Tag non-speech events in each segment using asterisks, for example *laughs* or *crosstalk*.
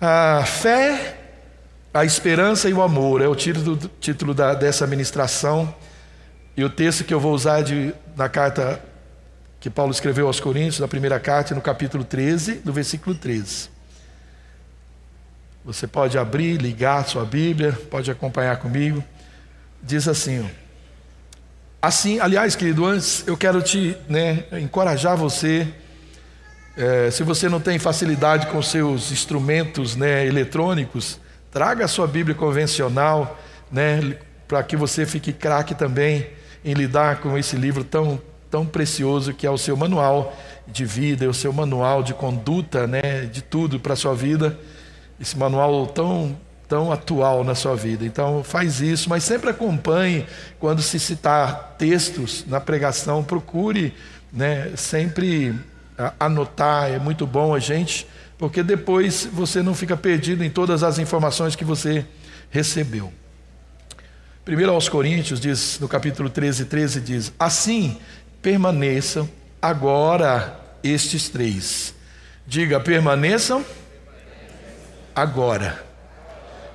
A fé, a esperança e o amor é o título, título da, dessa ministração. E o texto que eu vou usar de, na carta que Paulo escreveu aos Coríntios, na primeira carta, no capítulo 13, no versículo 13. Você pode abrir, ligar sua Bíblia, pode acompanhar comigo. Diz assim: ó, Assim, aliás, querido, antes eu quero te né, encorajar você. É, se você não tem facilidade com seus instrumentos né, eletrônicos, traga a sua Bíblia convencional, né, para que você fique craque também em lidar com esse livro tão tão precioso que é o seu manual de vida, é o seu manual de conduta, né, de tudo para a sua vida, esse manual tão, tão atual na sua vida. Então, faz isso, mas sempre acompanhe quando se citar textos na pregação, procure né, sempre anotar, é muito bom a gente, porque depois você não fica perdido em todas as informações que você recebeu. Primeiro aos Coríntios diz, no capítulo 13, 13 diz: Assim permaneçam agora estes três. Diga, permaneçam agora.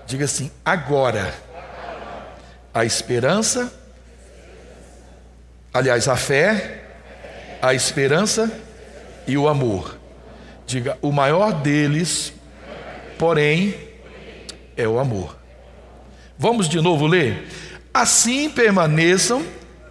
Diga assim, agora. A esperança, aliás, a fé, a esperança e o amor. Diga, o maior deles, porém, é o amor. Vamos de novo ler? Assim permaneçam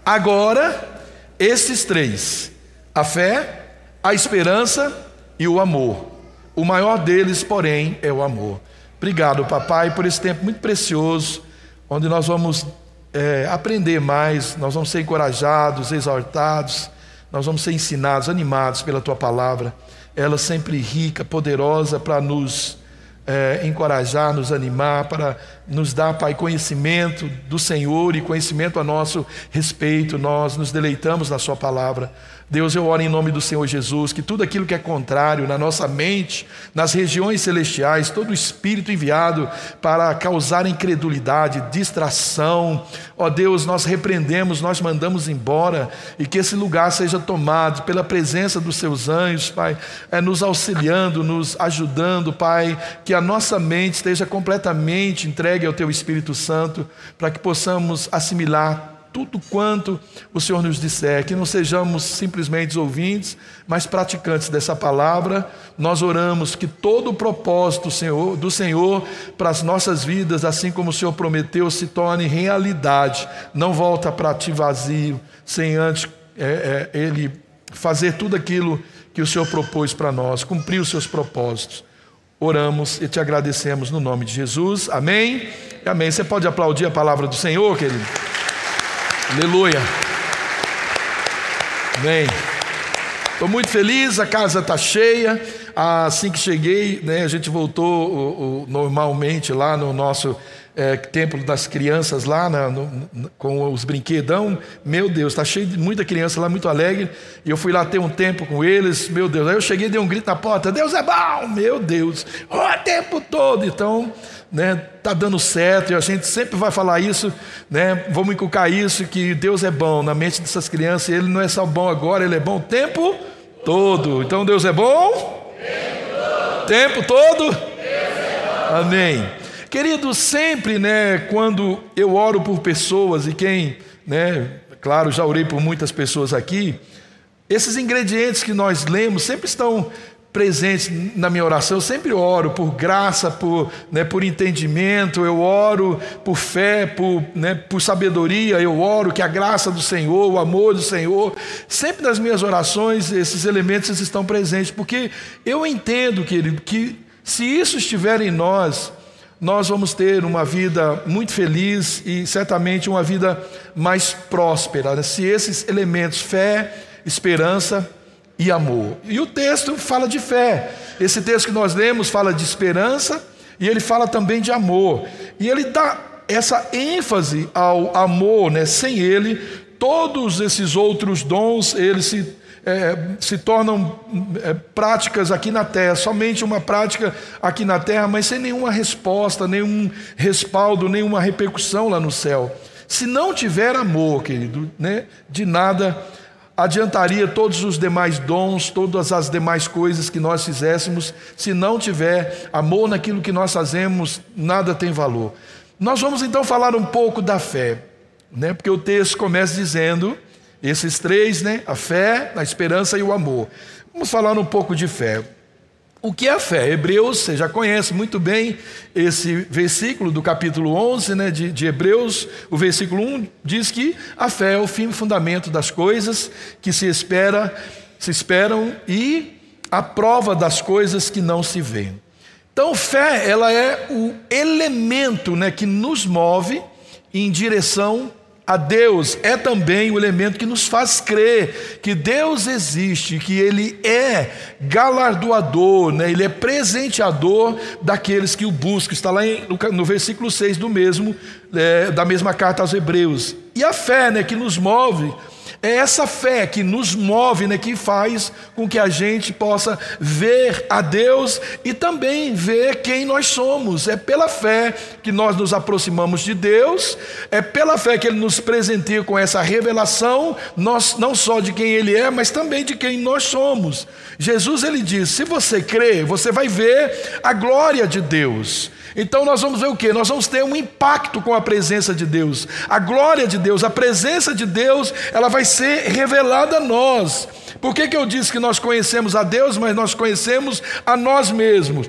agora esses três: a fé, a esperança e o amor. O maior deles, porém, é o amor. Obrigado, papai, por esse tempo muito precioso, onde nós vamos é, aprender mais, nós vamos ser encorajados, exortados, nós vamos ser ensinados, animados pela tua palavra. Ela sempre rica, poderosa para nos é, encorajar, nos animar, para nos dar, Pai, conhecimento do Senhor e conhecimento a nosso respeito. Nós nos deleitamos na Sua palavra. Deus, eu oro em nome do Senhor Jesus, que tudo aquilo que é contrário na nossa mente, nas regiões celestiais, todo espírito enviado para causar incredulidade, distração, ó Deus, nós repreendemos, nós mandamos embora e que esse lugar seja tomado pela presença dos seus anjos, Pai, é, nos auxiliando, nos ajudando, Pai, que a nossa mente esteja completamente entregue ao Teu Espírito Santo, para que possamos assimilar tudo quanto o Senhor nos disser, que não sejamos simplesmente ouvintes, mas praticantes dessa palavra. Nós oramos que todo o propósito do Senhor, do Senhor para as nossas vidas, assim como o Senhor prometeu, se torne realidade. Não volta para ti vazio, sem antes é, é, Ele fazer tudo aquilo que o Senhor propôs para nós, cumprir os seus propósitos. Oramos e te agradecemos no nome de Jesus. Amém. Amém. Você pode aplaudir a palavra do Senhor, querido? Aleluia. Amém. Estou muito feliz, a casa está cheia. Assim que cheguei, né, a gente voltou o, o, normalmente lá no nosso é, templo das crianças, lá na, no, com os brinquedão. Meu Deus, está cheio de muita criança lá, muito alegre. E eu fui lá ter um tempo com eles. Meu Deus, aí eu cheguei e dei um grito na porta: Deus é bom, meu Deus, o tempo todo. Então, né, tá dando certo e a gente sempre vai falar isso, né? Vamos inculcar isso que Deus é bom na mente dessas crianças. Ele não é só bom agora, ele é bom o tempo todo. Então Deus é bom? Tempo todo? Tempo todo? É Amém. Querido, sempre, né, quando eu oro por pessoas e quem, né, claro, já orei por muitas pessoas aqui, esses ingredientes que nós lemos sempre estão presentes na minha oração. Eu sempre oro por graça, por, né, por entendimento, eu oro por fé, por, né, por sabedoria, eu oro que a graça do Senhor, o amor do Senhor, sempre nas minhas orações esses elementos estão presentes, porque eu entendo, querido, que se isso estiver em nós, nós vamos ter uma vida muito feliz e certamente uma vida mais próspera. Né? Se esses elementos, fé, esperança, e amor. E o texto fala de fé. Esse texto que nós lemos fala de esperança e ele fala também de amor. E ele dá essa ênfase ao amor, né? Sem ele, todos esses outros dons, eles se, é, se tornam é, práticas aqui na terra, somente uma prática aqui na terra, mas sem nenhuma resposta, nenhum respaldo, nenhuma repercussão lá no céu. Se não tiver amor, querido, né, de nada adiantaria todos os demais dons, todas as demais coisas que nós fizéssemos, se não tiver amor naquilo que nós fazemos, nada tem valor. Nós vamos então falar um pouco da fé, né? Porque o texto começa dizendo esses três, né? A fé, a esperança e o amor. Vamos falar um pouco de fé. O que é a fé? Hebreus, você já conhece muito bem esse versículo do capítulo 11 né, de, de, Hebreus. O versículo 1 diz que a fé é o fim e fundamento das coisas que se espera, se esperam e a prova das coisas que não se veem. Então, fé, ela é o elemento né, que nos move em direção a Deus é também o elemento que nos faz crer que Deus existe, que Ele é galardoador, né? Ele é presenteador daqueles que o buscam. Está lá em, no, no, versículo 6 do mesmo, é, da mesma carta aos Hebreus. E a fé né, que nos move é essa fé que nos move, né, que faz com que a gente possa ver a Deus e também ver quem nós somos. É pela fé que nós nos aproximamos de Deus, é pela fé que Ele nos presenteia com essa revelação, nós, não só de quem Ele é, mas também de quem nós somos. Jesus ele diz: se você crer, você vai ver a glória de Deus. Então nós vamos ver o que? Nós vamos ter um impacto com a presença de Deus. A glória de Deus, a presença de Deus, ela vai ser revelada a nós. Por que, que eu disse que nós conhecemos a Deus, mas nós conhecemos a nós mesmos?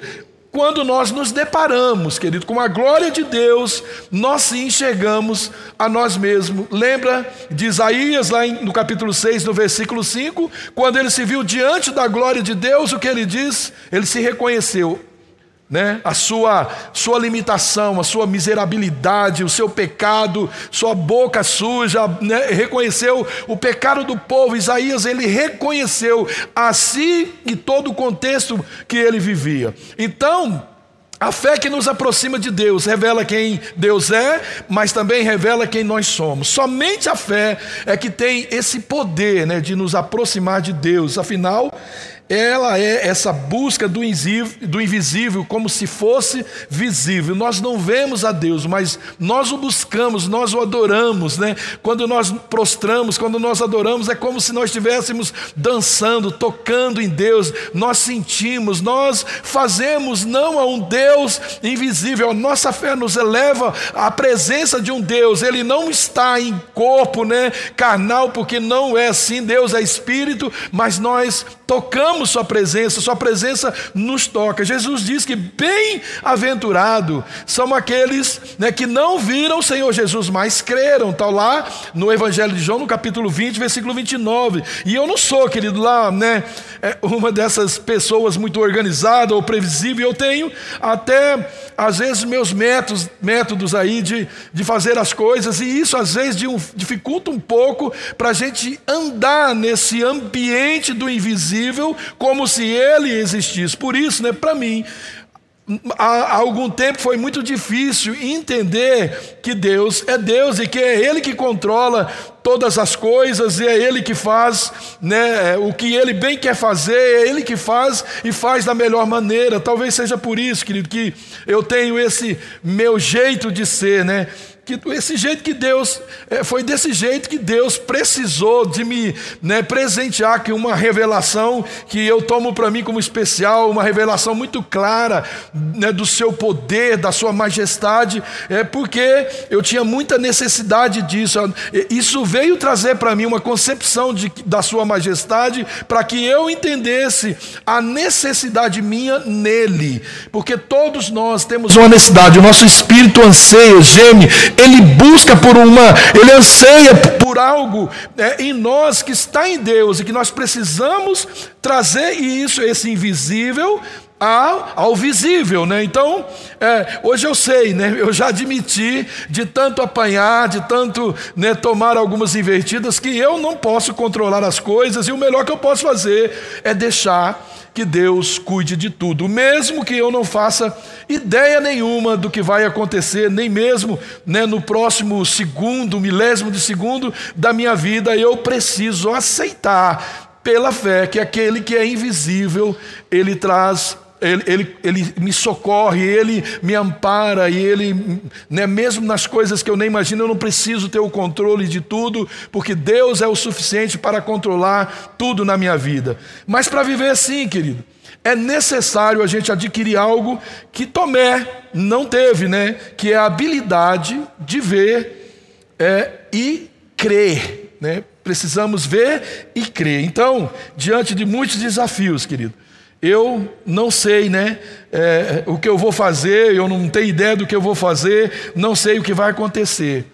Quando nós nos deparamos, querido, com a glória de Deus, nós sim enxergamos a nós mesmos. Lembra de Isaías, lá no capítulo 6, no versículo 5, quando ele se viu diante da glória de Deus, o que ele diz? Ele se reconheceu né? a sua, sua limitação, a sua miserabilidade, o seu pecado, sua boca suja, né? reconheceu o pecado do povo. Isaías ele reconheceu a si e todo o contexto que ele vivia. Então, a fé que nos aproxima de Deus revela quem Deus é, mas também revela quem nós somos. Somente a fé é que tem esse poder né, de nos aproximar de Deus. Afinal, ela é essa busca do invisível, como se fosse visível. Nós não vemos a Deus, mas nós o buscamos, nós o adoramos, né? Quando nós prostramos, quando nós adoramos, é como se nós estivéssemos dançando, tocando em Deus. Nós sentimos, nós fazemos não a um Deus invisível. A nossa fé nos eleva à presença de um Deus. Ele não está em corpo, né, carnal, porque não é assim. Deus é espírito, mas nós tocamos Sua presença, Sua presença nos toca. Jesus diz que bem-aventurado são aqueles né, que não viram o Senhor Jesus, mas creram. Está lá no Evangelho de João, no capítulo 20, versículo 29. E eu não sou, querido, lá, né, uma dessas pessoas muito organizada ou previsível. Eu tenho até, às vezes, meus métodos, métodos aí de, de fazer as coisas, e isso às vezes dificulta um pouco para a gente andar nesse ambiente do invisível invisível como se ele existisse. Por isso, né, para mim, há algum tempo foi muito difícil entender que Deus é Deus e que é Ele que controla todas as coisas e é Ele que faz né, o que Ele bem quer fazer, é Ele que faz e faz da melhor maneira. Talvez seja por isso, querido, que eu tenho esse meu jeito de ser, né? Que esse jeito que Deus, é, foi desse jeito que Deus precisou de me né, presentear que uma revelação que eu tomo para mim como especial, uma revelação muito clara né, do seu poder, da sua majestade, é porque eu tinha muita necessidade disso. Isso veio trazer para mim uma concepção de, da sua majestade para que eu entendesse a necessidade minha nele, porque todos nós temos uma necessidade, o nosso espírito anseia, geme ele busca por uma, ele anseia por algo é, em nós que está em Deus e que nós precisamos trazer isso, esse invisível, ao, ao visível, né? Então, é, hoje eu sei, né? Eu já admiti de tanto apanhar, de tanto né, tomar algumas invertidas, que eu não posso controlar as coisas e o melhor que eu posso fazer é deixar que Deus cuide de tudo, mesmo que eu não faça ideia nenhuma do que vai acontecer, nem mesmo né, no próximo segundo, milésimo de segundo da minha vida, eu preciso aceitar pela fé que aquele que é invisível, ele traz ele, ele, ele, me socorre, Ele me ampara, e Ele, né, mesmo nas coisas que eu nem imagino, eu não preciso ter o controle de tudo, porque Deus é o suficiente para controlar tudo na minha vida. Mas para viver assim, querido, é necessário a gente adquirir algo que Tomé não teve, né? Que é a habilidade de ver é, e crer, né? Precisamos ver e crer. Então, diante de muitos desafios, querido, eu não sei, né, é, o que eu vou fazer, eu não tenho ideia do que eu vou fazer, não sei o que vai acontecer,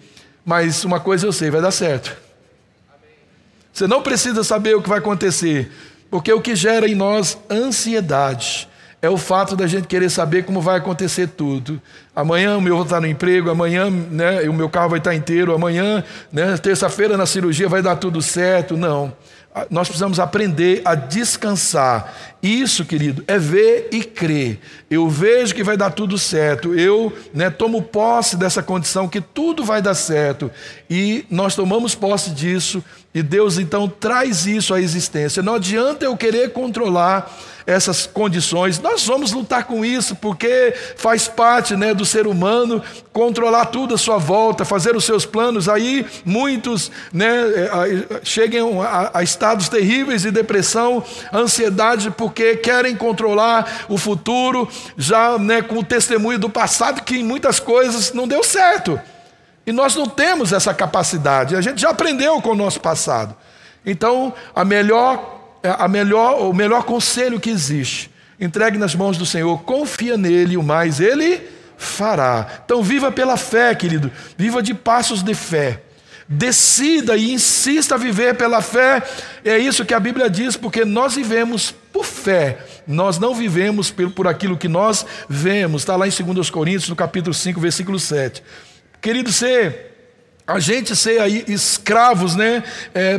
mas uma coisa eu sei, vai dar certo. Você não precisa saber o que vai acontecer, porque o que gera em nós ansiedade é o fato da gente querer saber como vai acontecer tudo. Amanhã o meu vou estar no emprego, amanhã né, o meu carro vai estar inteiro, amanhã, né, terça-feira na cirurgia vai dar tudo certo. Não nós precisamos aprender a descansar. Isso, querido, é ver e crer. Eu vejo que vai dar tudo certo. Eu né, tomo posse dessa condição que tudo vai dar certo. E nós tomamos posse disso. E Deus então traz isso à existência. Não adianta eu querer controlar essas condições. Nós vamos lutar com isso, porque faz parte né, do ser humano controlar tudo à sua volta, fazer os seus planos. Aí muitos né, eh, chegam a, a estados terríveis de depressão, ansiedade, porque querem controlar o futuro, já né, com o testemunho do passado, que em muitas coisas não deu certo. E nós não temos essa capacidade, a gente já aprendeu com o nosso passado. Então, a melhor é a melhor, o melhor conselho que existe. Entregue nas mãos do Senhor, confia nele, o mais ele fará. Então viva pela fé, querido. Viva de passos de fé. Decida e insista a viver pela fé. É isso que a Bíblia diz, porque nós vivemos por fé. Nós não vivemos por aquilo que nós vemos. Está lá em 2 Coríntios, no capítulo 5, versículo 7. Querido, você a gente ser aí escravos né, é,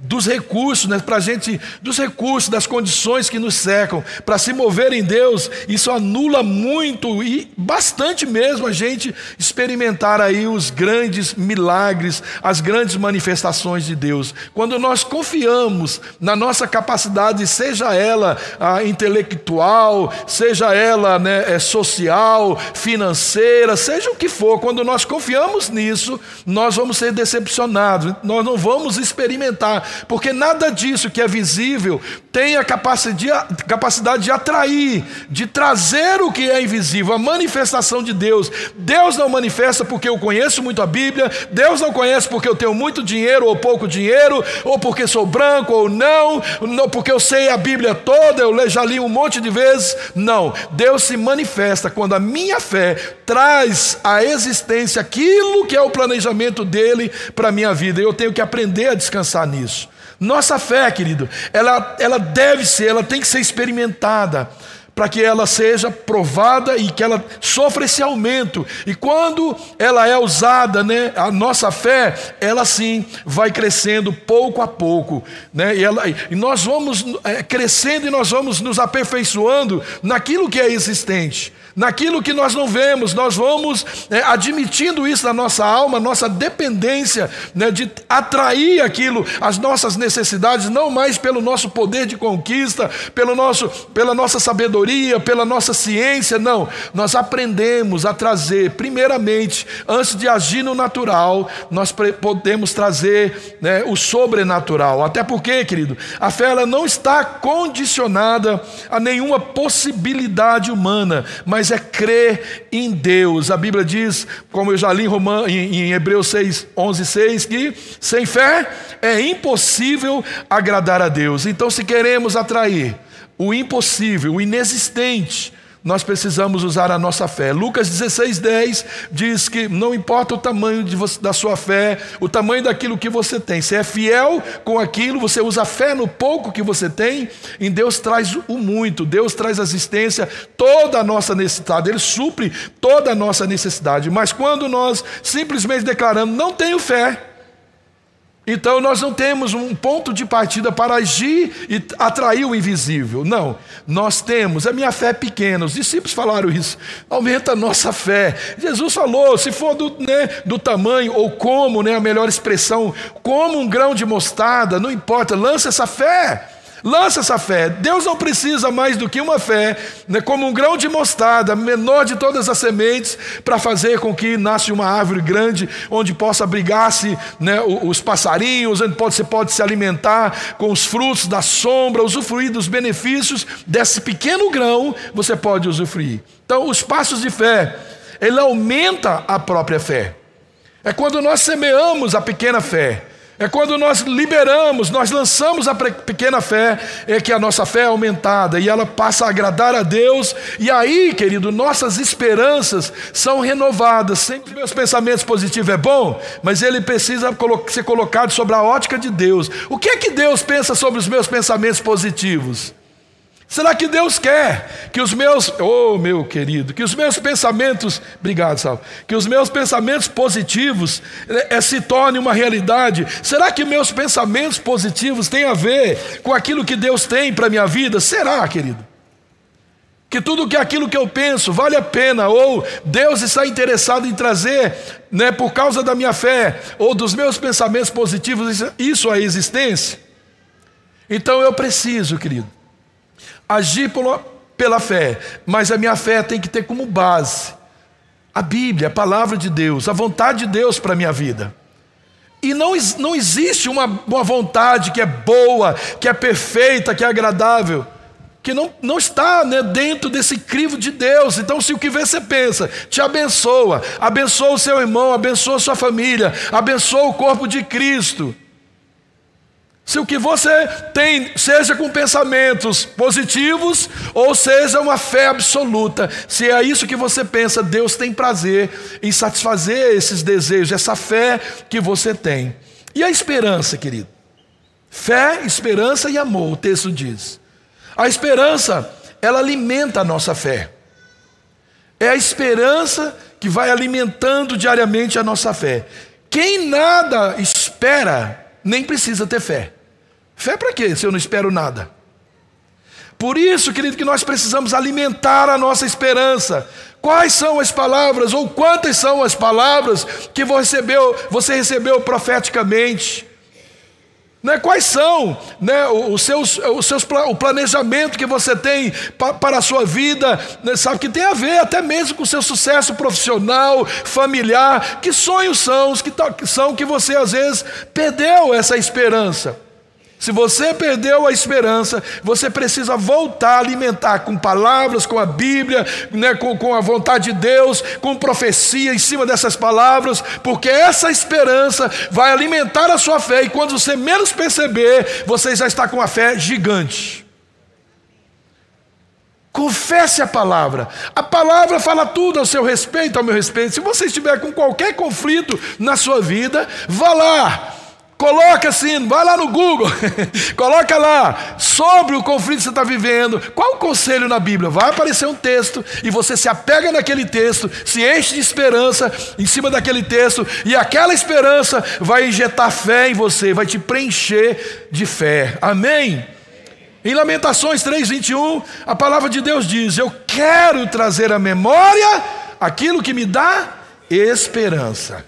dos recursos, né, para gente, dos recursos, das condições que nos cercam, para se mover em Deus, isso anula muito e bastante mesmo a gente experimentar aí os grandes milagres, as grandes manifestações de Deus. Quando nós confiamos na nossa capacidade, seja ela intelectual, seja ela né, é, social, financeira, seja o que for, quando nós confiamos nisso, nós vamos ser decepcionados, nós não vamos experimentar, porque nada disso que é visível tem a capacidade de atrair, de trazer o que é invisível, a manifestação de Deus. Deus não manifesta porque eu conheço muito a Bíblia, Deus não conhece porque eu tenho muito dinheiro ou pouco dinheiro, ou porque sou branco ou não, não porque eu sei a Bíblia toda, eu já li um monte de vezes. Não, Deus se manifesta quando a minha fé traz à existência aquilo que é o planejamento planejamento dele para a minha vida. Eu tenho que aprender a descansar nisso. Nossa fé, querido, ela, ela deve ser, ela tem que ser experimentada para que ela seja provada e que ela sofra esse aumento. E quando ela é usada, né, a nossa fé, ela sim vai crescendo pouco a pouco, né? E, ela, e nós vamos é, crescendo e nós vamos nos aperfeiçoando naquilo que é existente. Naquilo que nós não vemos, nós vamos é, admitindo isso na nossa alma, nossa dependência né, de atrair aquilo, as nossas necessidades, não mais pelo nosso poder de conquista, pelo nosso, pela nossa sabedoria, pela nossa ciência, não. Nós aprendemos a trazer, primeiramente, antes de agir no natural, nós podemos trazer né, o sobrenatural. Até porque, querido, a fé ela não está condicionada a nenhuma possibilidade humana, mas mas é crer em Deus. A Bíblia diz, como eu já li em, Roman, em, em Hebreus 6, 11, 6, que sem fé é impossível agradar a Deus. Então, se queremos atrair o impossível, o inexistente, nós precisamos usar a nossa fé. Lucas 16, 10 diz que não importa o tamanho você, da sua fé, o tamanho daquilo que você tem, se é fiel com aquilo, você usa fé no pouco que você tem, em Deus traz o muito, Deus traz a existência, toda a nossa necessidade, Ele supre toda a nossa necessidade. Mas quando nós simplesmente declaramos, não tenho fé, então nós não temos um ponto de partida para agir e atrair o invisível. Não, nós temos, a minha fé é pequena. Os discípulos falaram isso. Aumenta a nossa fé. Jesus falou, se for do, né, do tamanho ou como, né, a melhor expressão, como um grão de mostarda, não importa, lança essa fé. Lança essa fé. Deus não precisa mais do que uma fé, né, como um grão de mostarda, menor de todas as sementes, para fazer com que nasça uma árvore grande, onde possa abrigar-se né, os passarinhos, onde pode, você pode se alimentar com os frutos da sombra, usufruir dos benefícios desse pequeno grão, você pode usufruir. Então, os passos de fé, ele aumenta a própria fé. É quando nós semeamos a pequena fé. É quando nós liberamos, nós lançamos a pequena fé, é que a nossa fé é aumentada e ela passa a agradar a Deus. E aí, querido, nossas esperanças são renovadas. Sempre meus pensamentos positivos é bom, mas ele precisa ser colocado sobre a ótica de Deus. O que é que Deus pensa sobre os meus pensamentos positivos? Será que Deus quer que os meus, oh meu querido, que os meus pensamentos, obrigado, Sal, que os meus pensamentos positivos é, se tornem uma realidade? Será que meus pensamentos positivos têm a ver com aquilo que Deus tem para minha vida? Será, querido? Que tudo que aquilo que eu penso vale a pena, ou Deus está interessado em trazer, né, por causa da minha fé, ou dos meus pensamentos positivos, isso à existência? Então eu preciso, querido agir pela fé, mas a minha fé tem que ter como base a Bíblia, a palavra de Deus, a vontade de Deus para a minha vida. E não, não existe uma, uma vontade que é boa, que é perfeita, que é agradável, que não, não está né, dentro desse crivo de Deus. Então, se o que você pensa te abençoa, abençoa o seu irmão, abençoa a sua família, abençoa o corpo de Cristo. Se o que você tem seja com pensamentos positivos ou seja uma fé absoluta, se é isso que você pensa, Deus tem prazer em satisfazer esses desejos, essa fé que você tem. E a esperança, querido? Fé, esperança e amor, o texto diz. A esperança, ela alimenta a nossa fé. É a esperança que vai alimentando diariamente a nossa fé. Quem nada espera, nem precisa ter fé. Fé para quê se eu não espero nada? Por isso, querido, que nós precisamos alimentar a nossa esperança. Quais são as palavras, ou quantas são as palavras que você recebeu, você recebeu profeticamente? Né, quais são né, os seus, os seus, o planejamento que você tem para a sua vida, né, sabe, que tem a ver até mesmo com o seu sucesso profissional, familiar. Que sonhos são os que, que são que você às vezes perdeu essa esperança? Se você perdeu a esperança, você precisa voltar a alimentar com palavras, com a Bíblia, né, com, com a vontade de Deus, com profecia em cima dessas palavras, porque essa esperança vai alimentar a sua fé, e quando você menos perceber, você já está com a fé gigante. Confesse a palavra. A palavra fala tudo ao seu respeito, ao meu respeito. Se você estiver com qualquer conflito na sua vida, vá lá Coloca assim, vai lá no Google, *laughs* coloca lá sobre o conflito que você está vivendo. Qual o conselho na Bíblia? Vai aparecer um texto e você se apega naquele texto, se enche de esperança em cima daquele texto, e aquela esperança vai injetar fé em você, vai te preencher de fé. Amém? Em Lamentações 3:21, a palavra de Deus diz: Eu quero trazer à memória aquilo que me dá esperança.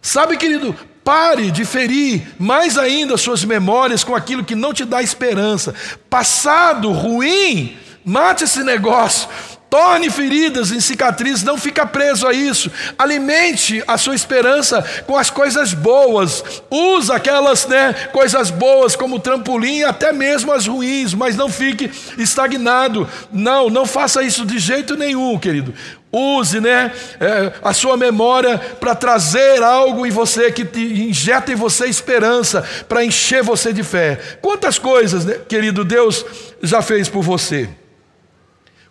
Sabe, querido, Pare de ferir mais ainda suas memórias com aquilo que não te dá esperança. Passado ruim, mate esse negócio. Torne feridas em cicatrizes, não fica preso a isso. Alimente a sua esperança com as coisas boas. Usa aquelas né, coisas boas como trampolim, até mesmo as ruins, mas não fique estagnado. Não, não faça isso de jeito nenhum, querido. Use né, é, a sua memória para trazer algo em você que te injeta em você esperança, para encher você de fé. Quantas coisas, né, querido Deus, já fez por você?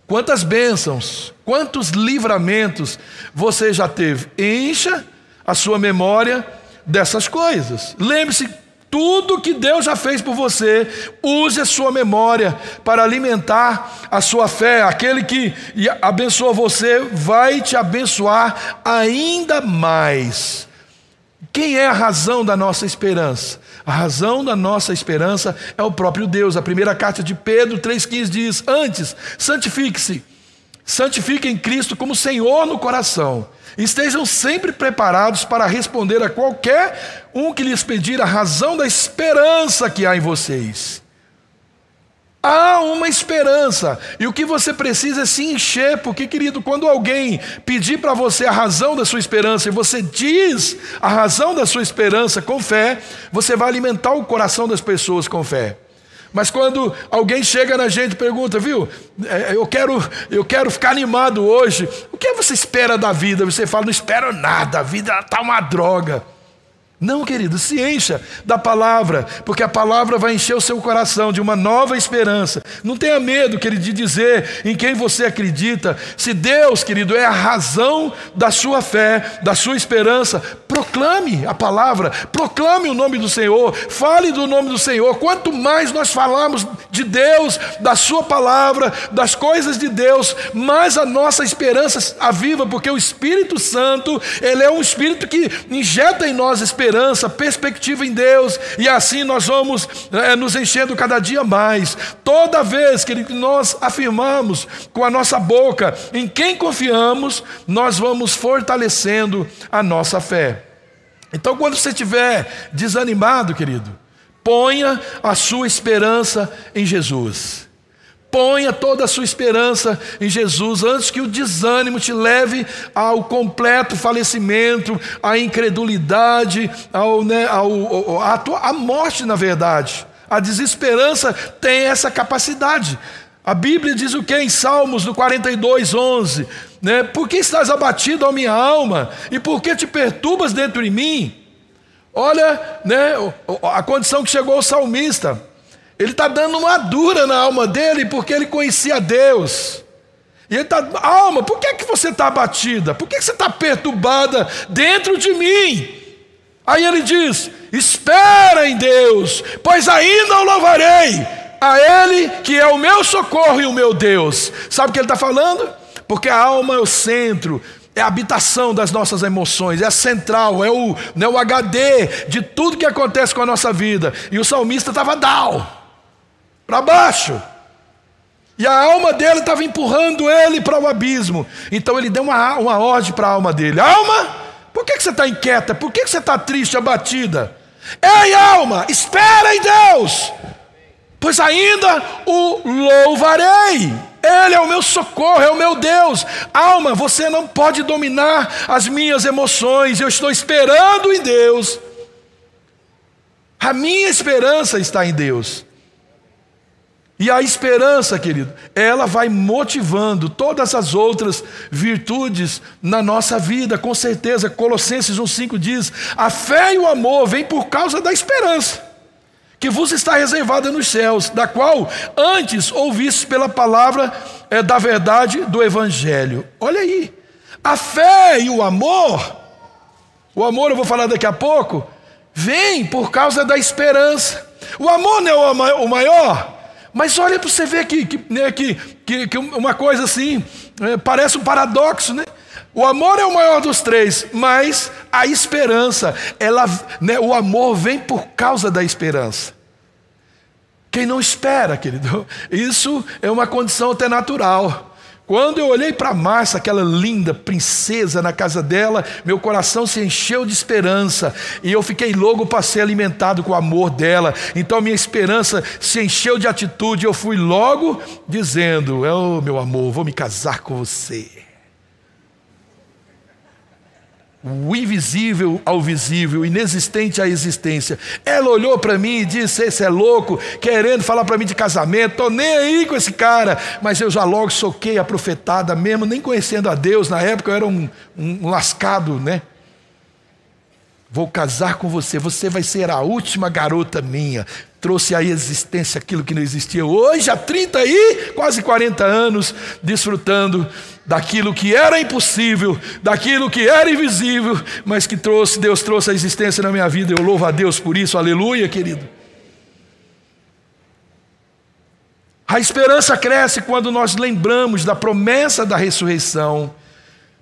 Quantas bênçãos, quantos livramentos você já teve? Encha a sua memória dessas coisas. Lembre-se tudo que Deus já fez por você, use a sua memória para alimentar a sua fé. Aquele que abençoa você vai te abençoar ainda mais. Quem é a razão da nossa esperança? A razão da nossa esperança é o próprio Deus. A primeira carta de Pedro 3,15 diz: Antes, santifique-se, santifiquem Cristo como Senhor no coração Estejam sempre preparados para responder a qualquer um que lhes pedir a razão da esperança que há em vocês. Há uma esperança. E o que você precisa é se encher, porque, querido, quando alguém pedir para você a razão da sua esperança e você diz a razão da sua esperança com fé, você vai alimentar o coração das pessoas com fé. Mas quando alguém chega na gente e pergunta, viu, é, eu quero, eu quero ficar animado hoje, o que você espera da vida? Você fala, não espero nada, a vida está uma droga. Não, querido, se encha da palavra, porque a palavra vai encher o seu coração de uma nova esperança. Não tenha medo, querido, de dizer em quem você acredita. Se Deus, querido, é a razão da sua fé, da sua esperança, proclame a palavra, proclame o nome do Senhor, fale do nome do Senhor. Quanto mais nós falamos de Deus, da Sua palavra, das coisas de Deus, mais a nossa esperança aviva, porque o Espírito Santo, ele é um Espírito que injeta em nós esperança esperança, perspectiva em Deus, e assim nós vamos é, nos enchendo cada dia mais. Toda vez que nós afirmamos com a nossa boca em quem confiamos, nós vamos fortalecendo a nossa fé. Então, quando você estiver desanimado, querido, ponha a sua esperança em Jesus. Ponha toda a sua esperança em Jesus antes que o desânimo te leve ao completo falecimento, à incredulidade, ao, né, ao, à, à morte, na verdade. A desesperança tem essa capacidade. A Bíblia diz o que em Salmos, no 42, 11: né? Por que estás abatido, ó minha alma? E por que te perturbas dentro de mim? Olha né, a condição que chegou o salmista. Ele está dando uma dura na alma dele porque ele conhecia Deus. E ele está, alma, por que, é que você está abatida? Por que, que você está perturbada dentro de mim? Aí ele diz: Espera em Deus, pois ainda o louvarei, a Ele que é o meu socorro e o meu Deus. Sabe o que ele está falando? Porque a alma é o centro, é a habitação das nossas emoções, é a central, é o, é o HD de tudo que acontece com a nossa vida. E o salmista estava down para baixo. E a alma dele estava empurrando ele para o abismo. Então ele deu uma, uma ordem para a alma dele: Alma, por que, que você está inquieta? Por que, que você está triste, abatida? Ei, alma, espera em Deus, pois ainda o louvarei. Ele é o meu socorro, é o meu Deus. Alma, você não pode dominar as minhas emoções. Eu estou esperando em Deus. A minha esperança está em Deus. E a esperança, querido, ela vai motivando todas as outras virtudes na nossa vida, com certeza. Colossenses 1,5 diz: a fé e o amor vêm por causa da esperança, que vos está reservada nos céus, da qual antes ouvistes pela palavra é, da verdade do Evangelho. Olha aí, a fé e o amor, o amor eu vou falar daqui a pouco, vem por causa da esperança. O amor não é o maior mas olha para você ver que, que, né, que, que, que, uma coisa assim, é, parece um paradoxo, né? O amor é o maior dos três, mas a esperança, ela, né, o amor vem por causa da esperança. Quem não espera, querido, *laughs* isso é uma condição até natural. Quando eu olhei para Márcia, aquela linda princesa na casa dela, meu coração se encheu de esperança e eu fiquei louco para ser alimentado com o amor dela. Então minha esperança se encheu de atitude. Eu fui logo dizendo: Oh, meu amor, vou me casar com você o invisível ao visível, o inexistente à existência. Ela olhou para mim e disse: Esse é louco, querendo falar para mim de casamento, estou nem aí com esse cara. Mas eu já logo soquei a profetada mesmo, nem conhecendo a Deus. Na época eu era um, um lascado, né? Vou casar com você, você vai ser a última garota minha. Trouxe à existência aquilo que não existia. Hoje, há 30 e quase 40 anos, desfrutando daquilo que era impossível, daquilo que era invisível, mas que trouxe, Deus trouxe a existência na minha vida. Eu louvo a Deus por isso, aleluia, querido. A esperança cresce quando nós lembramos da promessa da ressurreição.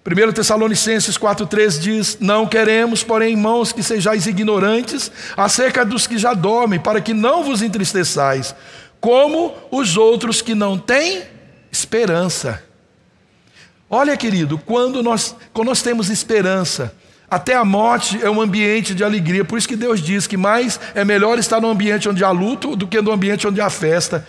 1 Tessalonicenses 4,3 diz: Não queremos, porém, irmãos, que sejais ignorantes acerca dos que já dormem, para que não vos entristeçais, como os outros que não têm esperança. Olha, querido, quando nós, quando nós temos esperança, até a morte é um ambiente de alegria. Por isso que Deus diz que mais é melhor estar num ambiente onde há luto do que no ambiente onde há festa.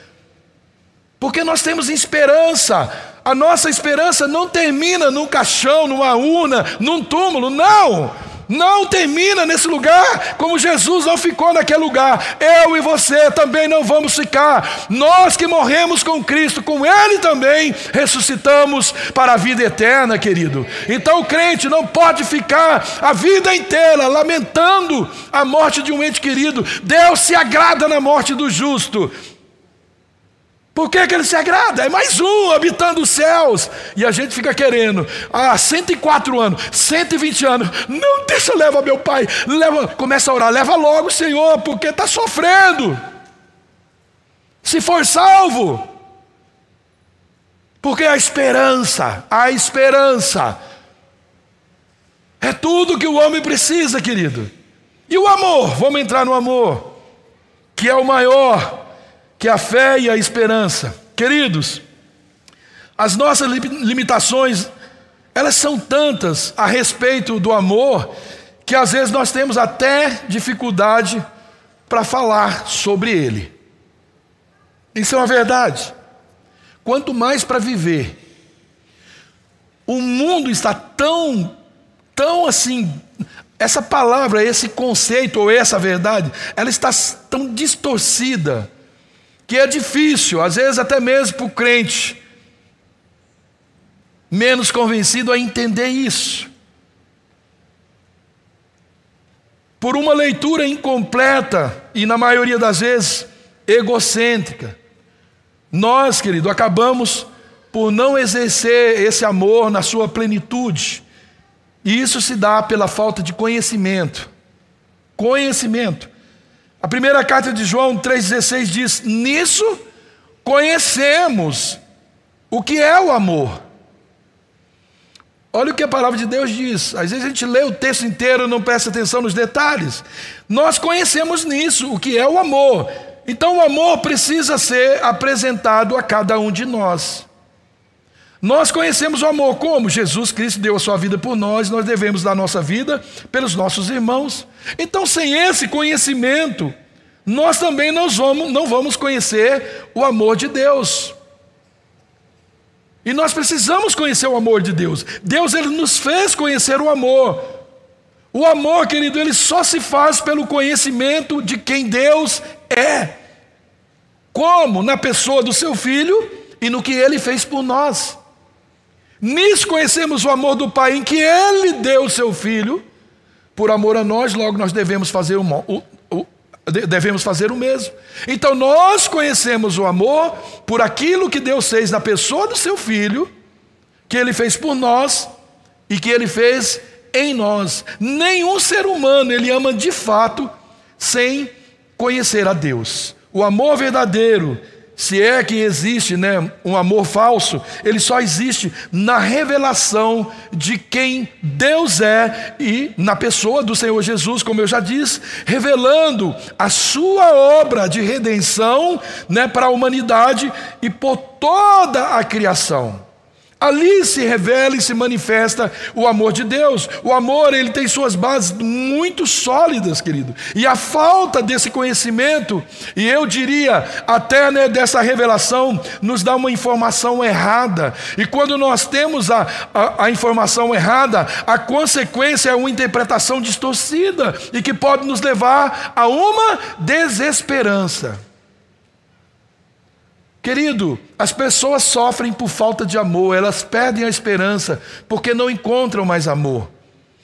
Porque nós temos esperança. A nossa esperança não termina num caixão, numa urna, num túmulo, não. Não termina nesse lugar, como Jesus não ficou naquele lugar. Eu e você também não vamos ficar. Nós que morremos com Cristo, com Ele também ressuscitamos para a vida eterna, querido. Então o crente não pode ficar a vida inteira lamentando a morte de um ente querido. Deus se agrada na morte do justo. Por que, que ele se agrada? É mais um habitando os céus. E a gente fica querendo, ah, 104 anos, 120 anos, não deixa, leva meu pai, leva, começa a orar, leva logo, Senhor, porque está sofrendo. Se for salvo, porque a esperança, a esperança, é tudo que o homem precisa, querido. E o amor, vamos entrar no amor, que é o maior que a fé e a esperança. Queridos, as nossas limitações, elas são tantas a respeito do amor, que às vezes nós temos até dificuldade para falar sobre ele. Isso é uma verdade. Quanto mais para viver, o mundo está tão, tão assim, essa palavra, esse conceito ou essa verdade, ela está tão distorcida que é difícil, às vezes até mesmo para o crente menos convencido a entender isso. Por uma leitura incompleta e, na maioria das vezes, egocêntrica, nós, querido, acabamos por não exercer esse amor na sua plenitude. E isso se dá pela falta de conhecimento. Conhecimento. A primeira carta de João 3,16 diz: Nisso conhecemos o que é o amor. Olha o que a palavra de Deus diz. Às vezes a gente lê o texto inteiro e não presta atenção nos detalhes. Nós conhecemos nisso o que é o amor. Então o amor precisa ser apresentado a cada um de nós. Nós conhecemos o amor como Jesus Cristo deu a sua vida por nós, nós devemos dar nossa vida pelos nossos irmãos. Então, sem esse conhecimento, nós também não vamos, não vamos conhecer o amor de Deus. E nós precisamos conhecer o amor de Deus. Deus ele nos fez conhecer o amor. O amor, querido, ele só se faz pelo conhecimento de quem Deus é. Como? Na pessoa do seu filho e no que ele fez por nós. Nisso conhecemos o amor do Pai, em que Ele deu o seu Filho, por amor a nós, logo nós devemos fazer o, o, o, devemos fazer o mesmo. Então nós conhecemos o amor por aquilo que Deus fez na pessoa do seu Filho, que Ele fez por nós e que Ele fez em nós. Nenhum ser humano Ele ama de fato sem conhecer a Deus. O amor verdadeiro se é que existe né, um amor falso, ele só existe na revelação de quem Deus é e na pessoa do Senhor Jesus, como eu já disse, revelando a sua obra de redenção né, para a humanidade e por toda a criação. Ali se revela e se manifesta o amor de Deus. O amor, ele tem suas bases muito sólidas, querido. E a falta desse conhecimento, e eu diria até né, dessa revelação, nos dá uma informação errada. E quando nós temos a, a, a informação errada, a consequência é uma interpretação distorcida e que pode nos levar a uma desesperança. Querido, as pessoas sofrem por falta de amor, elas perdem a esperança porque não encontram mais amor.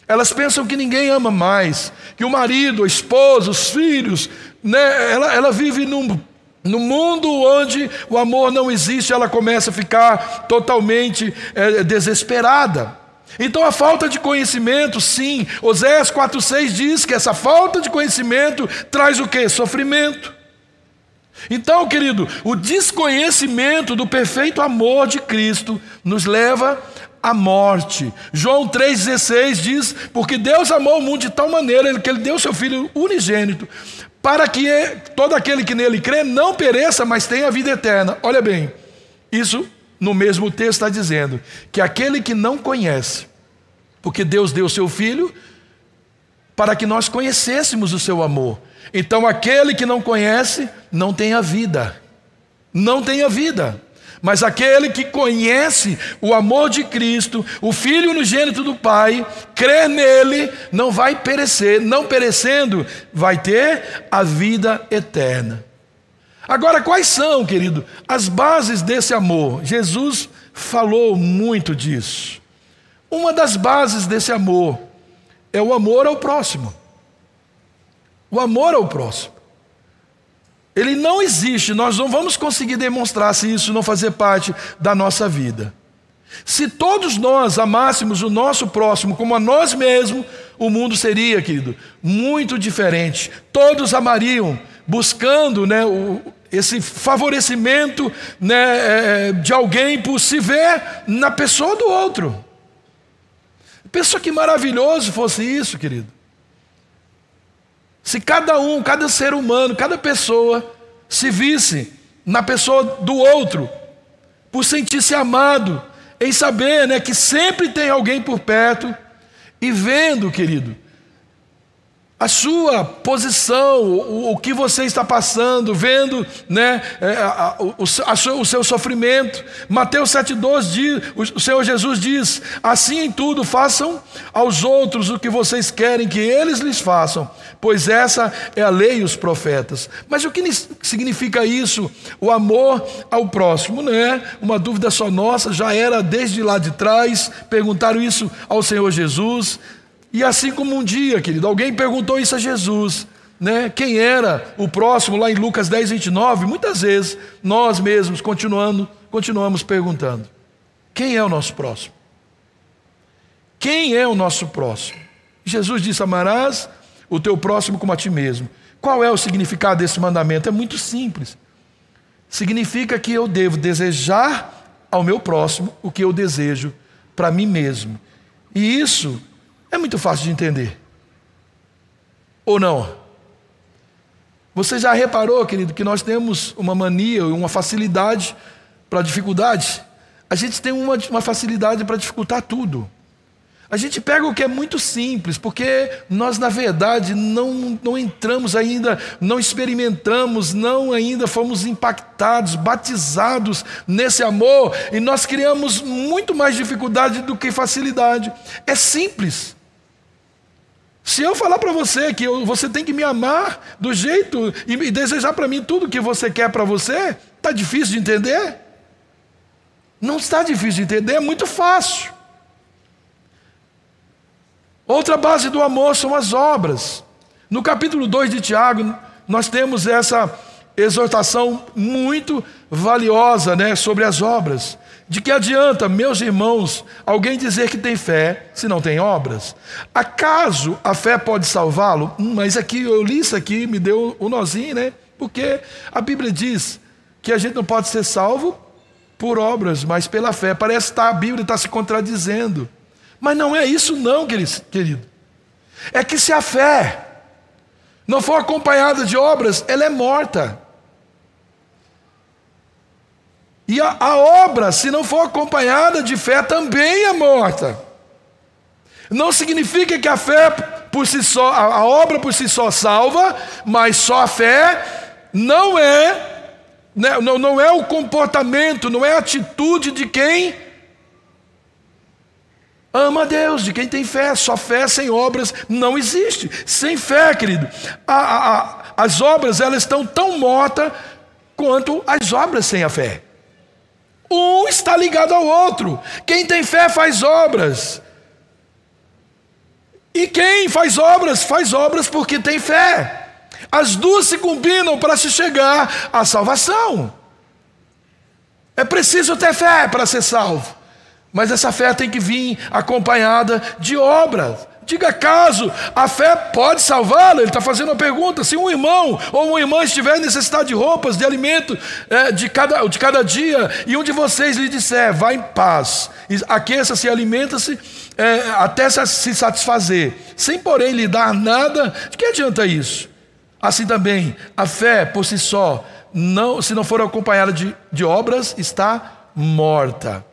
Elas pensam que ninguém ama mais, que o marido, a esposa, os filhos, né, ela, ela vive num, no mundo onde o amor não existe, ela começa a ficar totalmente é, desesperada. Então a falta de conhecimento, sim, Oséias 4,6 diz que essa falta de conhecimento traz o que? Sofrimento. Então, querido, o desconhecimento do perfeito amor de Cristo nos leva à morte. João 3,16 diz: Porque Deus amou o mundo de tal maneira que Ele deu seu Filho unigênito, para que todo aquele que nele crê não pereça, mas tenha a vida eterna. Olha bem, isso no mesmo texto está dizendo que aquele que não conhece, porque Deus deu seu Filho para que nós conhecêssemos o seu amor. Então aquele que não conhece não tem a vida. não tenha vida. Mas aquele que conhece o amor de Cristo, o Filho unigênito do Pai, crê nele, não vai perecer, não perecendo, vai ter a vida eterna. Agora, quais são, querido, as bases desse amor? Jesus falou muito disso. Uma das bases desse amor é o amor ao próximo. O amor ao próximo. Ele não existe, nós não vamos conseguir demonstrar se isso não fazer parte da nossa vida. Se todos nós amássemos o nosso próximo como a nós mesmos, o mundo seria, querido, muito diferente. Todos amariam, buscando né, o, esse favorecimento né, é, de alguém por se ver na pessoa do outro. Pensa que maravilhoso fosse isso, querido. Se cada um, cada ser humano, cada pessoa se visse na pessoa do outro, por sentir-se amado, em saber né, que sempre tem alguém por perto, e vendo, querido, a sua posição, o, o, que você está passando, vendo né, é, a, o, o, seu sofrimento. Mateus 7,12 diz, o Senhor Jesus diz: Assim em tudo façam aos outros o que vocês querem que eles lhes façam, pois essa é a lei e os profetas. Mas o que significa isso? O amor ao próximo, não é uma dúvida só nossa, já era desde lá de trás, perguntaram isso ao Senhor Jesus. E assim como um dia, querido, alguém perguntou isso a Jesus, né? Quem era o próximo lá em Lucas 10, 29? Muitas vezes nós mesmos continuando, continuamos perguntando: quem é o nosso próximo? Quem é o nosso próximo? Jesus disse: Amarás o teu próximo como a ti mesmo. Qual é o significado desse mandamento? É muito simples. Significa que eu devo desejar ao meu próximo o que eu desejo para mim mesmo. E isso é muito fácil de entender. Ou não? Você já reparou, querido, que nós temos uma mania, uma facilidade para dificuldade? A gente tem uma, uma facilidade para dificultar tudo. A gente pega o que é muito simples, porque nós, na verdade, não, não entramos ainda, não experimentamos, não ainda fomos impactados, batizados nesse amor, e nós criamos muito mais dificuldade do que facilidade. É simples. Se eu falar para você que eu, você tem que me amar do jeito e, e desejar para mim tudo que você quer para você, está difícil de entender? Não está difícil de entender, é muito fácil. Outra base do amor são as obras. No capítulo 2 de Tiago, nós temos essa exortação muito valiosa né, sobre as obras. De que adianta, meus irmãos, alguém dizer que tem fé se não tem obras? Acaso a fé pode salvá-lo? Hum, mas aqui eu li isso aqui, me deu o um nozinho, né? Porque a Bíblia diz que a gente não pode ser salvo por obras, mas pela fé. Parece que a Bíblia está se contradizendo. Mas não é isso, não, querido. É que se a fé não for acompanhada de obras, ela é morta. E a, a obra, se não for acompanhada de fé, também é morta. Não significa que a fé por si só, a, a obra por si só salva, mas só a fé não é, né, não, não é o comportamento, não é a atitude de quem ama a Deus, de quem tem fé. Só fé sem obras não existe. Sem fé, querido, a, a, as obras elas estão tão mortas quanto as obras sem a fé. Um está ligado ao outro. Quem tem fé faz obras. E quem faz obras, faz obras porque tem fé. As duas se combinam para se chegar à salvação. É preciso ter fé para ser salvo. Mas essa fé tem que vir acompanhada de obras. Diga caso a fé pode salvá-lo. Ele está fazendo uma pergunta: se um irmão ou uma irmã estiver em necessidade de roupas, de alimento é, de, cada, de cada dia, e um de vocês lhe disser, vá em paz, aqueça-se alimenta-se é, até se satisfazer, sem porém lhe dar nada, de que adianta isso? Assim também, a fé por si só, não, se não for acompanhada de, de obras, está morta.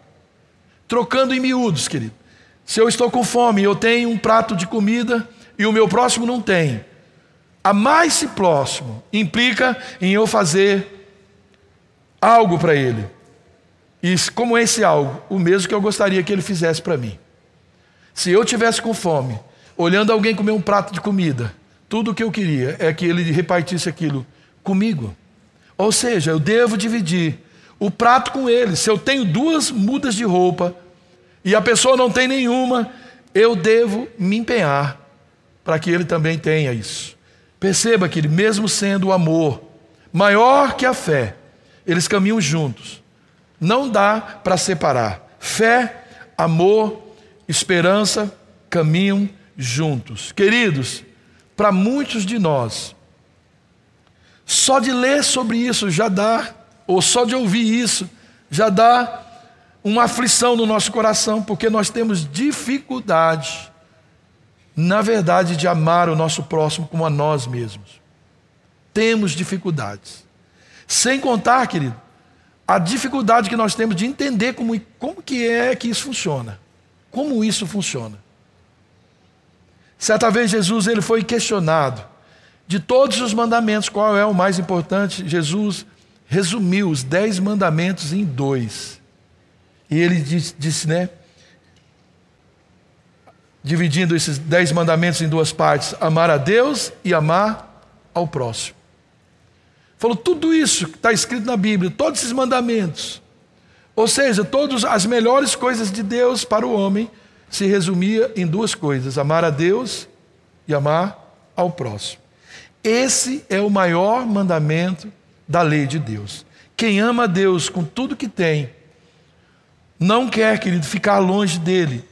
Trocando em miúdos, querido. Se eu estou com fome eu tenho um prato de comida e o meu próximo não tem, amar esse próximo implica em eu fazer algo para ele. E como esse algo? O mesmo que eu gostaria que ele fizesse para mim. Se eu tivesse com fome, olhando alguém comer um prato de comida, tudo o que eu queria é que ele repartisse aquilo comigo. Ou seja, eu devo dividir o prato com ele. Se eu tenho duas mudas de roupa e a pessoa não tem nenhuma, eu devo me empenhar para que ele também tenha isso. Perceba que ele, mesmo sendo o amor maior que a fé, eles caminham juntos. Não dá para separar. Fé, amor, esperança caminham juntos. Queridos, para muitos de nós, só de ler sobre isso já dá, ou só de ouvir isso, já dá uma aflição no nosso coração, porque nós temos dificuldade, na verdade, de amar o nosso próximo como a nós mesmos. Temos dificuldades. Sem contar, querido, a dificuldade que nós temos de entender como, como que é que isso funciona. Como isso funciona. Certa vez Jesus ele foi questionado de todos os mandamentos, qual é o mais importante? Jesus resumiu os dez mandamentos em dois. E ele disse, disse né? Dividindo esses dez mandamentos em duas partes: amar a Deus e amar ao próximo. Falou tudo isso que está escrito na Bíblia, todos esses mandamentos. Ou seja, todas as melhores coisas de Deus para o homem se resumia em duas coisas: amar a Deus e amar ao próximo. Esse é o maior mandamento da lei de Deus. Quem ama a Deus com tudo que tem, não quer, querido, ficar longe dele,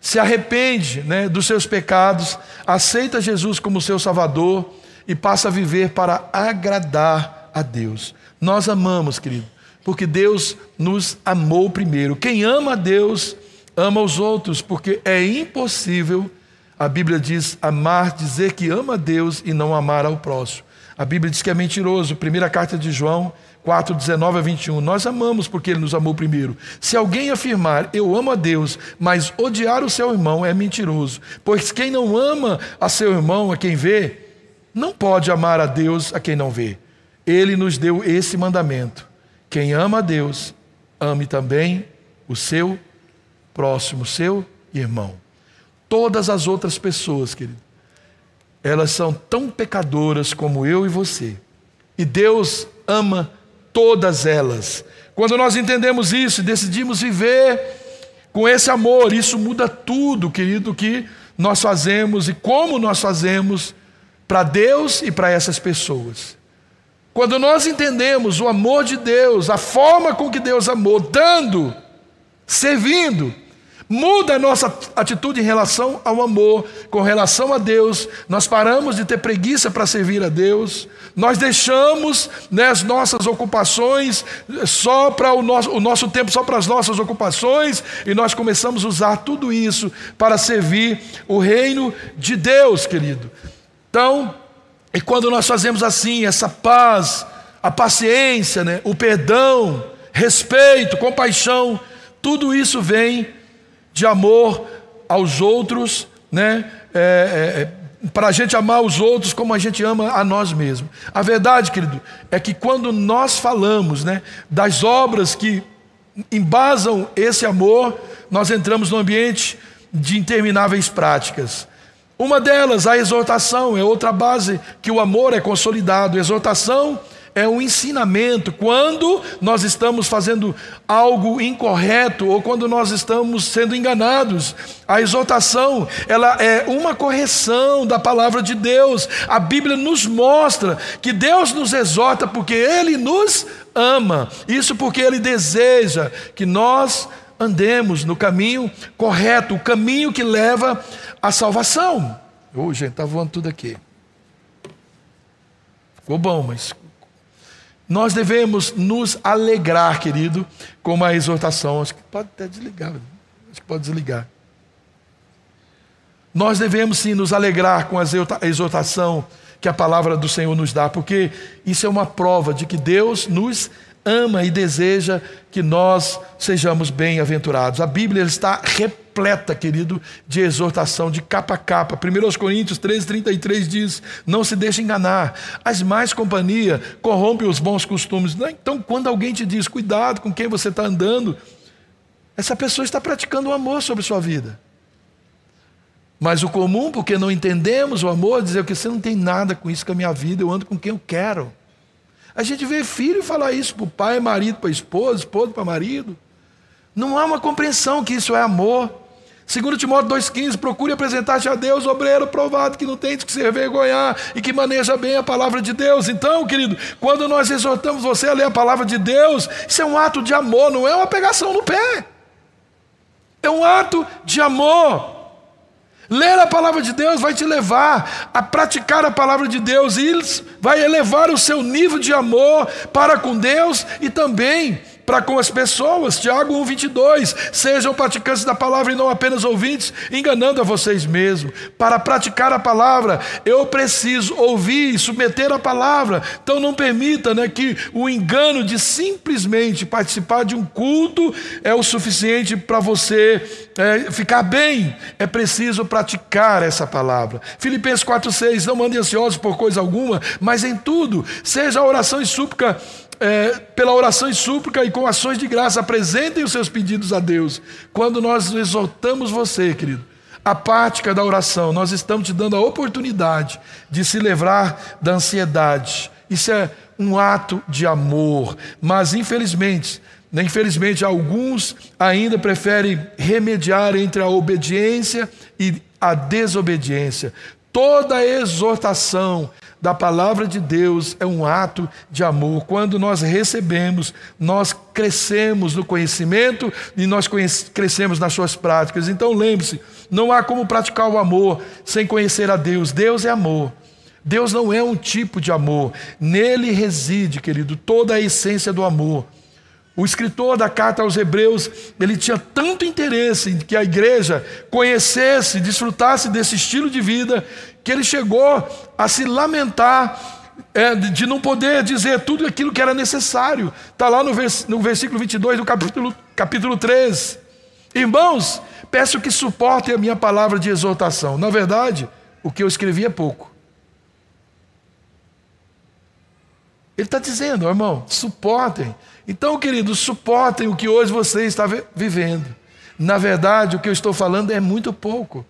se arrepende né, dos seus pecados, aceita Jesus como seu Salvador e passa a viver para agradar a Deus. Nós amamos, querido, porque Deus nos amou primeiro. Quem ama a Deus, ama os outros, porque é impossível, a Bíblia diz, amar, dizer que ama a Deus e não amar ao próximo. A Bíblia diz que é mentiroso. Primeira carta de João, 4, 19 a 21. Nós amamos porque ele nos amou primeiro. Se alguém afirmar, eu amo a Deus, mas odiar o seu irmão é mentiroso. Pois quem não ama a seu irmão, a quem vê, não pode amar a Deus a quem não vê. Ele nos deu esse mandamento: quem ama a Deus, ame também o seu próximo, seu irmão. Todas as outras pessoas, querido, elas são tão pecadoras como eu e você. E Deus ama todas elas. Quando nós entendemos isso e decidimos viver com esse amor, isso muda tudo, querido, que nós fazemos e como nós fazemos para Deus e para essas pessoas. Quando nós entendemos o amor de Deus, a forma com que Deus amou, dando, servindo, muda a nossa atitude em relação ao amor, com relação a Deus. Nós paramos de ter preguiça para servir a Deus, nós deixamos né, as nossas ocupações só para o nosso, o nosso tempo, só para as nossas ocupações, e nós começamos a usar tudo isso para servir o reino de Deus, querido. Então, e quando nós fazemos assim, essa paz, a paciência, né, o perdão, respeito, compaixão, tudo isso vem de amor aos outros, né? É, é, é para a gente amar os outros como a gente ama a nós mesmos. A verdade, querido, é que quando nós falamos né, das obras que embasam esse amor, nós entramos no ambiente de intermináveis práticas. Uma delas, a exortação, é outra base que o amor é consolidado. Exortação é um ensinamento quando nós estamos fazendo algo incorreto ou quando nós estamos sendo enganados. A exortação, ela é uma correção da palavra de Deus. A Bíblia nos mostra que Deus nos exorta porque ele nos ama. Isso porque ele deseja que nós andemos no caminho correto, o caminho que leva à salvação. Ô, oh, gente, está voando tudo aqui. Ficou bom, mas nós devemos nos alegrar, querido, com a exortação. Acho que pode até desligar. Acho que pode desligar. Nós devemos sim nos alegrar com a exortação que a palavra do Senhor nos dá, porque isso é uma prova de que Deus nos ama e deseja que nós sejamos bem-aventurados. A Bíblia está repleta, querido, de exortação, de capa a capa. 1 Coríntios 13, 33 diz: Não se deixe enganar, as mais companhia corrompem os bons costumes. Então, quando alguém te diz, cuidado com quem você está andando, essa pessoa está praticando o amor sobre sua vida. Mas o comum, porque não entendemos o amor, dizer que você não tem nada com isso com a minha vida, eu ando com quem eu quero. A gente vê filho falar isso para o pai, marido para a esposa, esposa para marido. Não há uma compreensão que isso é amor. Segundo Timóteo 2,15, procure apresentar-te a Deus, obreiro provado, que não tem de que se envergonhar e que maneja bem a palavra de Deus. Então, querido, quando nós exortamos você a ler a palavra de Deus, isso é um ato de amor, não é uma pegação no pé. É um ato de amor. Ler a palavra de Deus vai te levar a praticar a palavra de Deus e vai elevar o seu nível de amor para com Deus e também para com as pessoas. Tiago 1,22. Sejam praticantes da palavra e não apenas ouvintes, enganando a vocês mesmos. Para praticar a palavra, eu preciso ouvir e submeter a palavra. Então não permita né, que o engano de simplesmente participar de um culto é o suficiente para você é, ficar bem. É preciso praticar essa palavra. Filipenses 4,6. Não mandem ansiosos por coisa alguma, mas em tudo, seja a oração e súplica é, pela oração e súplica e com ações de graça, apresentem os seus pedidos a Deus. Quando nós exortamos você, querido, a prática da oração, nós estamos te dando a oportunidade de se livrar da ansiedade. Isso é um ato de amor, mas infelizmente, né, infelizmente alguns ainda preferem remediar entre a obediência e a desobediência. Toda exortação da palavra de Deus é um ato de amor. Quando nós recebemos, nós crescemos no conhecimento e nós crescemos nas suas práticas. Então lembre-se, não há como praticar o amor sem conhecer a Deus. Deus é amor. Deus não é um tipo de amor. Nele reside, querido, toda a essência do amor. O escritor da carta aos Hebreus, ele tinha tanto interesse em que a igreja conhecesse, desfrutasse desse estilo de vida, que ele chegou a se lamentar é, de não poder dizer tudo aquilo que era necessário. Está lá no, vers, no versículo 22 do capítulo, capítulo 3. Irmãos, peço que suportem a minha palavra de exortação. Na verdade, o que eu escrevi é pouco. Ele está dizendo, irmão, suportem. Então, queridos, suportem o que hoje você está vivendo. Na verdade, o que eu estou falando é muito pouco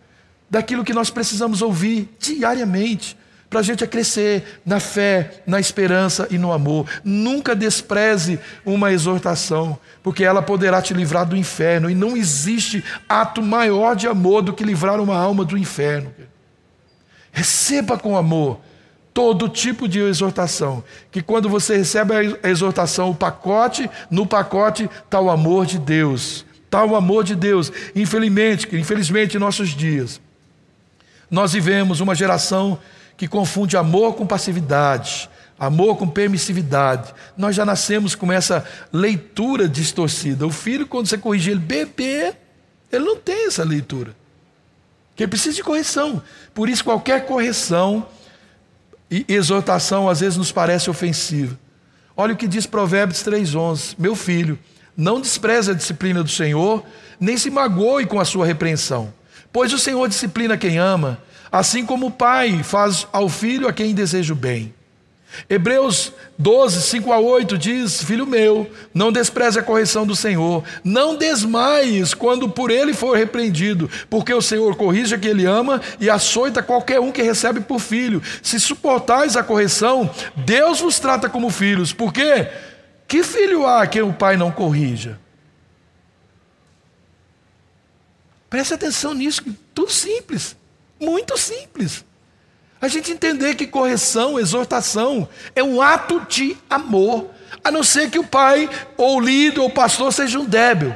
daquilo que nós precisamos ouvir diariamente para a gente crescer na fé, na esperança e no amor. Nunca despreze uma exortação, porque ela poderá te livrar do inferno, e não existe ato maior de amor do que livrar uma alma do inferno. Receba com amor todo tipo de exortação, que quando você recebe a exortação, o pacote, no pacote está o amor de Deus, está o amor de Deus. Infelizmente, infelizmente em nossos dias, nós vivemos uma geração que confunde amor com passividade, amor com permissividade. Nós já nascemos com essa leitura distorcida. O filho, quando você corrige ele, bebê, ele não tem essa leitura. Que ele precisa de correção. Por isso, qualquer correção e exortação às vezes nos parece ofensiva. Olha o que diz Provérbios 3,11: Meu filho, não despreze a disciplina do Senhor, nem se magoe com a sua repreensão. Pois o Senhor disciplina quem ama, assim como o pai faz ao filho a quem deseja o bem. Hebreus 12, 5 a 8 diz: Filho meu, não despreze a correção do Senhor, não desmaies quando por ele for repreendido, porque o Senhor corrige a quem ele ama e açoita qualquer um que recebe por filho. Se suportais a correção, Deus vos trata como filhos, por quê? Que filho há que o pai não corrija? Preste atenção nisso, tudo simples, muito simples. A gente entender que correção, exortação, é um ato de amor, a não ser que o pai, ou o líder, ou o pastor seja um débil.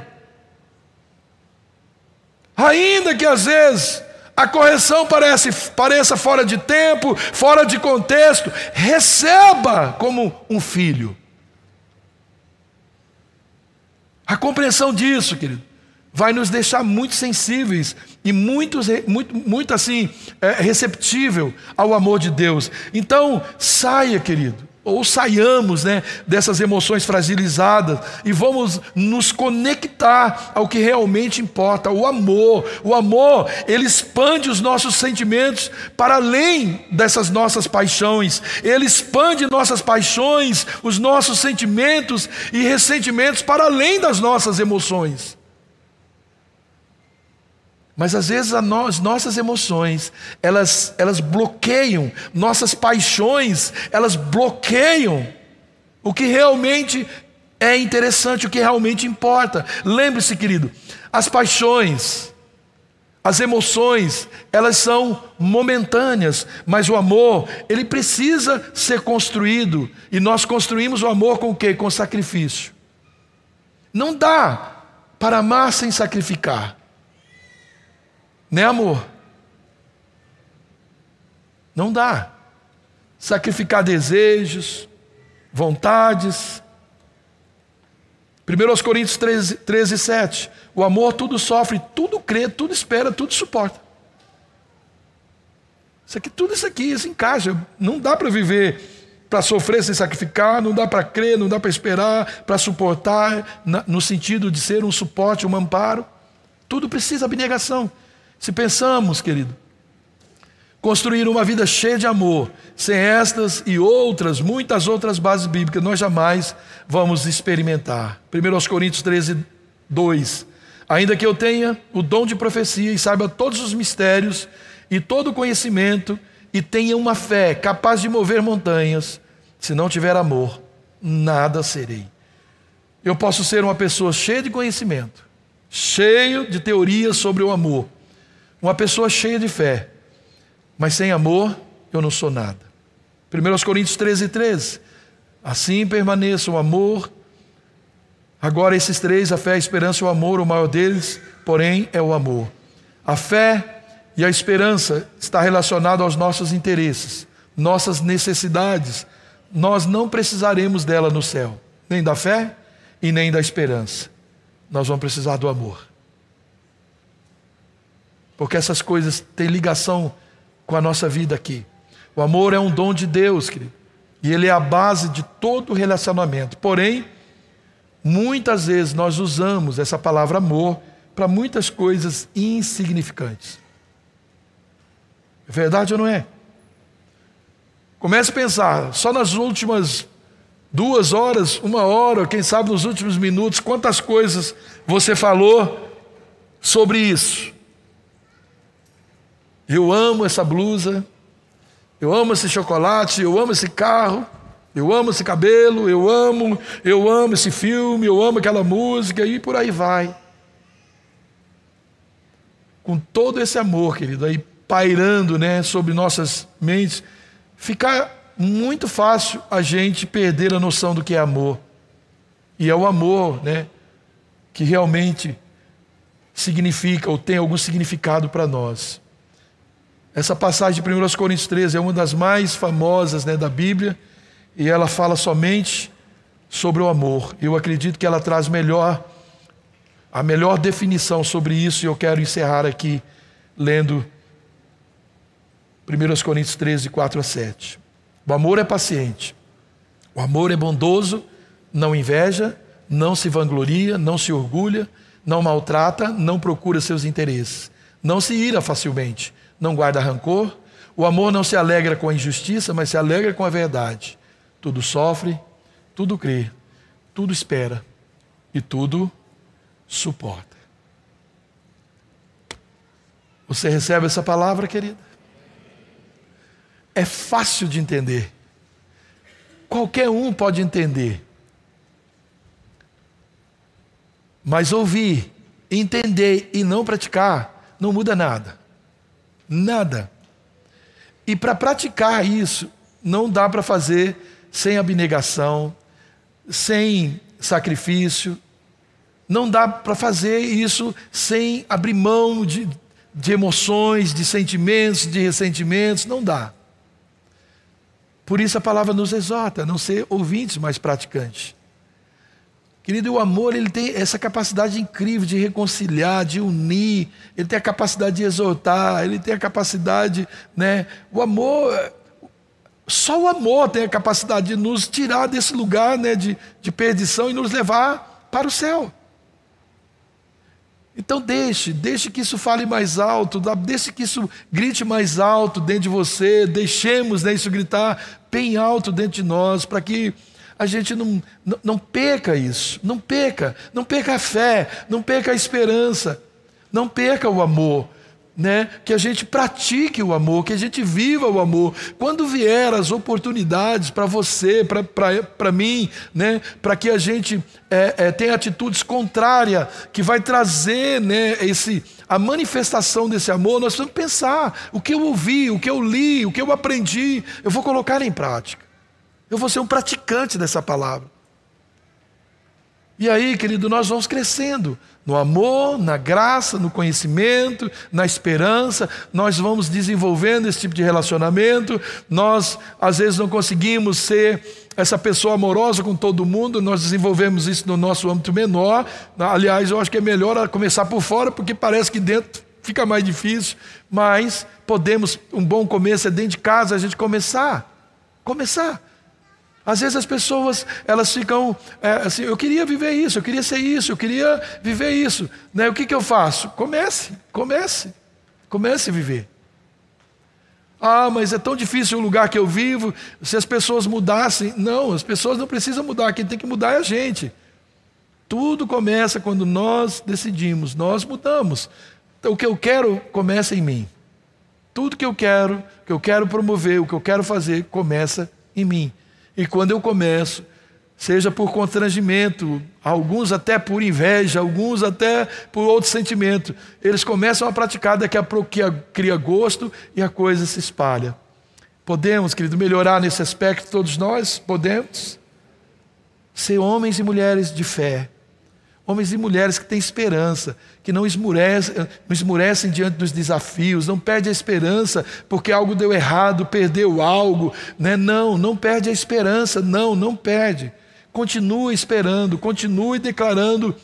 Ainda que às vezes a correção parece, pareça fora de tempo, fora de contexto, receba como um filho. A compreensão disso, querido, vai nos deixar muito sensíveis e muito, muito, muito assim, é, receptível ao amor de Deus. Então, saia, querido, ou saiamos né, dessas emoções fragilizadas e vamos nos conectar ao que realmente importa, o amor. O amor, ele expande os nossos sentimentos para além dessas nossas paixões, ele expande nossas paixões, os nossos sentimentos e ressentimentos para além das nossas emoções. Mas às vezes as nossas emoções, elas, elas bloqueiam, nossas paixões, elas bloqueiam o que realmente é interessante, o que realmente importa. Lembre-se, querido, as paixões, as emoções, elas são momentâneas, mas o amor, ele precisa ser construído, e nós construímos o amor com o quê? Com sacrifício. Não dá para amar sem sacrificar. Né, amor? Não dá. Sacrificar desejos, vontades. 1 Coríntios 13, 13, 7. O amor tudo sofre, tudo crê, tudo espera, tudo suporta. Isso aqui, tudo isso aqui se encaixa. Não dá para viver para sofrer sem sacrificar, não dá para crer, não dá para esperar, para suportar, no sentido de ser um suporte, um amparo. Tudo precisa abnegação. Se pensamos, querido, construir uma vida cheia de amor, sem estas e outras, muitas outras bases bíblicas, nós jamais vamos experimentar. 1 Coríntios 13, 2. Ainda que eu tenha o dom de profecia e saiba todos os mistérios e todo o conhecimento, e tenha uma fé capaz de mover montanhas, se não tiver amor, nada serei. Eu posso ser uma pessoa cheia de conhecimento, cheio de teorias sobre o amor, uma pessoa cheia de fé, mas sem amor eu não sou nada. 1 Coríntios 13, 13. Assim permaneça o amor. Agora, esses três, a fé, a esperança e o amor, o maior deles, porém, é o amor. A fé e a esperança está relacionado aos nossos interesses, nossas necessidades. Nós não precisaremos dela no céu, nem da fé e nem da esperança. Nós vamos precisar do amor. Porque essas coisas têm ligação com a nossa vida aqui. O amor é um dom de Deus, querido. E ele é a base de todo relacionamento. Porém, muitas vezes nós usamos essa palavra amor para muitas coisas insignificantes. É verdade ou não é? Comece a pensar, só nas últimas duas horas, uma hora, quem sabe nos últimos minutos, quantas coisas você falou sobre isso. Eu amo essa blusa, eu amo esse chocolate, eu amo esse carro, eu amo esse cabelo, eu amo, eu amo esse filme, eu amo aquela música e por aí vai. Com todo esse amor, querido, aí pairando, né, sobre nossas mentes, fica muito fácil a gente perder a noção do que é amor. E é o amor, né, que realmente significa ou tem algum significado para nós. Essa passagem de 1 Coríntios 13 é uma das mais famosas né, da Bíblia e ela fala somente sobre o amor. Eu acredito que ela traz melhor a melhor definição sobre isso e eu quero encerrar aqui lendo 1 Coríntios 13, 4 a 7. O amor é paciente, o amor é bondoso, não inveja, não se vangloria, não se orgulha, não maltrata, não procura seus interesses, não se ira facilmente não guarda rancor. O amor não se alegra com a injustiça, mas se alegra com a verdade. Tudo sofre, tudo crê, tudo espera e tudo suporta. Você recebe essa palavra, querida? É fácil de entender. Qualquer um pode entender. Mas ouvir, entender e não praticar não muda nada. Nada. E para praticar isso, não dá para fazer sem abnegação, sem sacrifício, não dá para fazer isso sem abrir mão de, de emoções, de sentimentos, de ressentimentos, não dá. Por isso a palavra nos exorta a não ser ouvintes, mas praticantes. Querido, o amor ele tem essa capacidade incrível de reconciliar, de unir, ele tem a capacidade de exortar, ele tem a capacidade, né? O amor, Só o amor tem a capacidade de nos tirar desse lugar né, de, de perdição e nos levar para o céu. Então deixe, deixe que isso fale mais alto, deixe que isso grite mais alto dentro de você, deixemos né, isso gritar bem alto dentro de nós, para que a gente não, não, não perca isso, não perca, não perca a fé, não perca a esperança, não perca o amor, né? que a gente pratique o amor, que a gente viva o amor. Quando vier as oportunidades para você, para mim, né? para que a gente é, é, tenha atitudes contrárias, que vai trazer né, esse, a manifestação desse amor, nós precisamos pensar: o que eu ouvi, o que eu li, o que eu aprendi, eu vou colocar em prática. Eu vou ser um praticante dessa palavra. E aí, querido, nós vamos crescendo no amor, na graça, no conhecimento, na esperança, nós vamos desenvolvendo esse tipo de relacionamento. Nós, às vezes, não conseguimos ser essa pessoa amorosa com todo mundo, nós desenvolvemos isso no nosso âmbito menor. Aliás, eu acho que é melhor começar por fora, porque parece que dentro fica mais difícil, mas podemos, um bom começo é dentro de casa a gente começar. Começar. Às vezes as pessoas elas ficam é, assim, eu queria viver isso, eu queria ser isso, eu queria viver isso. Né? O que, que eu faço? Comece, comece, comece a viver. Ah, mas é tão difícil o lugar que eu vivo, se as pessoas mudassem. Não, as pessoas não precisam mudar, quem tem que mudar é a gente. Tudo começa quando nós decidimos, nós mudamos. Então, o que eu quero começa em mim. Tudo que eu quero, que eu quero promover, o que eu quero fazer, começa em mim. E quando eu começo, seja por constrangimento, alguns até por inveja, alguns até por outro sentimento, eles começam a praticar, daqui a pouco cria gosto e a coisa se espalha. Podemos, querido, melhorar nesse aspecto todos nós? Podemos? Ser homens e mulheres de fé, Homens e mulheres que têm esperança, que não esmurecem, não esmurecem diante dos desafios, não perde a esperança porque algo deu errado, perdeu algo. Né? Não, não perde a esperança, não, não perde. Continue esperando, continue declarando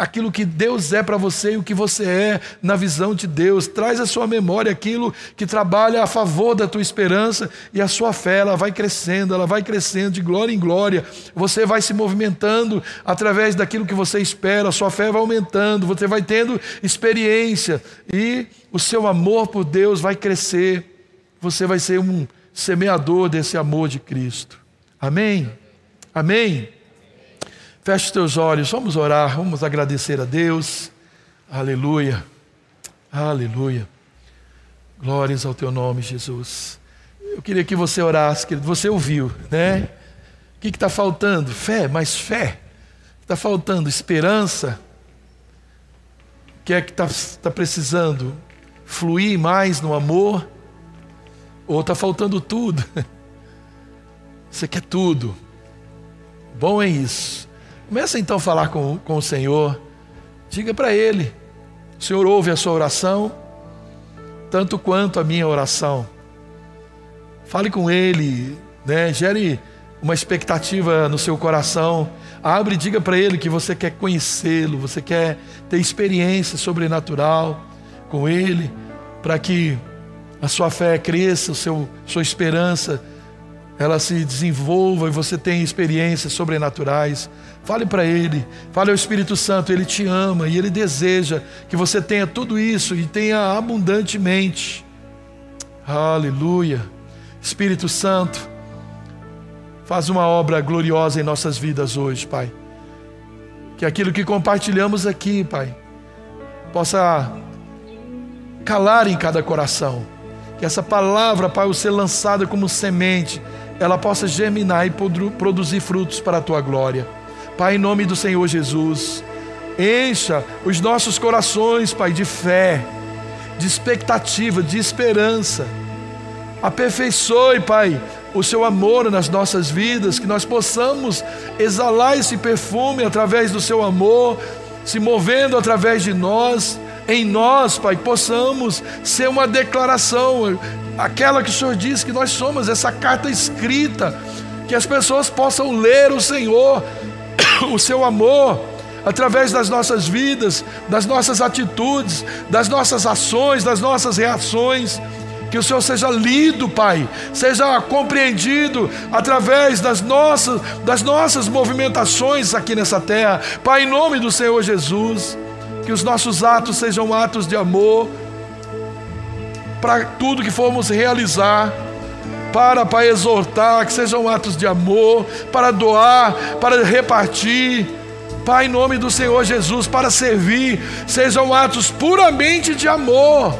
aquilo que Deus é para você e o que você é na visão de Deus. Traz à sua memória aquilo que trabalha a favor da tua esperança e a sua fé, ela vai crescendo, ela vai crescendo de glória em glória. Você vai se movimentando através daquilo que você espera, a sua fé vai aumentando, você vai tendo experiência e o seu amor por Deus vai crescer. Você vai ser um semeador desse amor de Cristo. Amém? Amém? Feche os teus olhos, vamos orar, vamos agradecer a Deus. Aleluia, aleluia. Glórias ao teu nome, Jesus. Eu queria que você orasse, querido. Você ouviu, né? O que está faltando? Fé, mais fé. Está faltando esperança. O que é que está tá precisando? Fluir mais no amor? Ou está faltando tudo? *laughs* Você quer tudo. Bom é isso. Começa então a falar com, com o Senhor. Diga para Ele: O Senhor ouve a sua oração, tanto quanto a minha oração. Fale com Ele, né? gere uma expectativa no seu coração. Abre e diga para Ele que você quer conhecê-lo, você quer ter experiência sobrenatural com Ele, para que a sua fé cresça, seu, sua esperança ela se desenvolva e você tenha experiências sobrenaturais. Fale para Ele, fale ao Espírito Santo, Ele te ama e Ele deseja que você tenha tudo isso e tenha abundantemente. Aleluia. Espírito Santo, faz uma obra gloriosa em nossas vidas hoje, Pai. Que aquilo que compartilhamos aqui, Pai, possa calar em cada coração. Que essa palavra, Pai, ser lançada como semente ela possa germinar e produzir frutos para a tua glória. Pai, em nome do Senhor Jesus, encha os nossos corações, Pai, de fé, de expectativa, de esperança. Aperfeiçoe, Pai, o seu amor nas nossas vidas, que nós possamos exalar esse perfume através do seu amor, se movendo através de nós, em nós, Pai, possamos ser uma declaração aquela que o Senhor diz que nós somos, essa carta escrita, que as pessoas possam ler o Senhor, o seu amor, através das nossas vidas, das nossas atitudes, das nossas ações, das nossas reações, que o Senhor seja lido, Pai, seja compreendido através das nossas, das nossas movimentações aqui nessa terra. Pai, em nome do Senhor Jesus, que os nossos atos sejam atos de amor para tudo que formos realizar para, para exortar, que sejam atos de amor, para doar, para repartir. Pai, em nome do Senhor Jesus, para servir, sejam atos puramente de amor,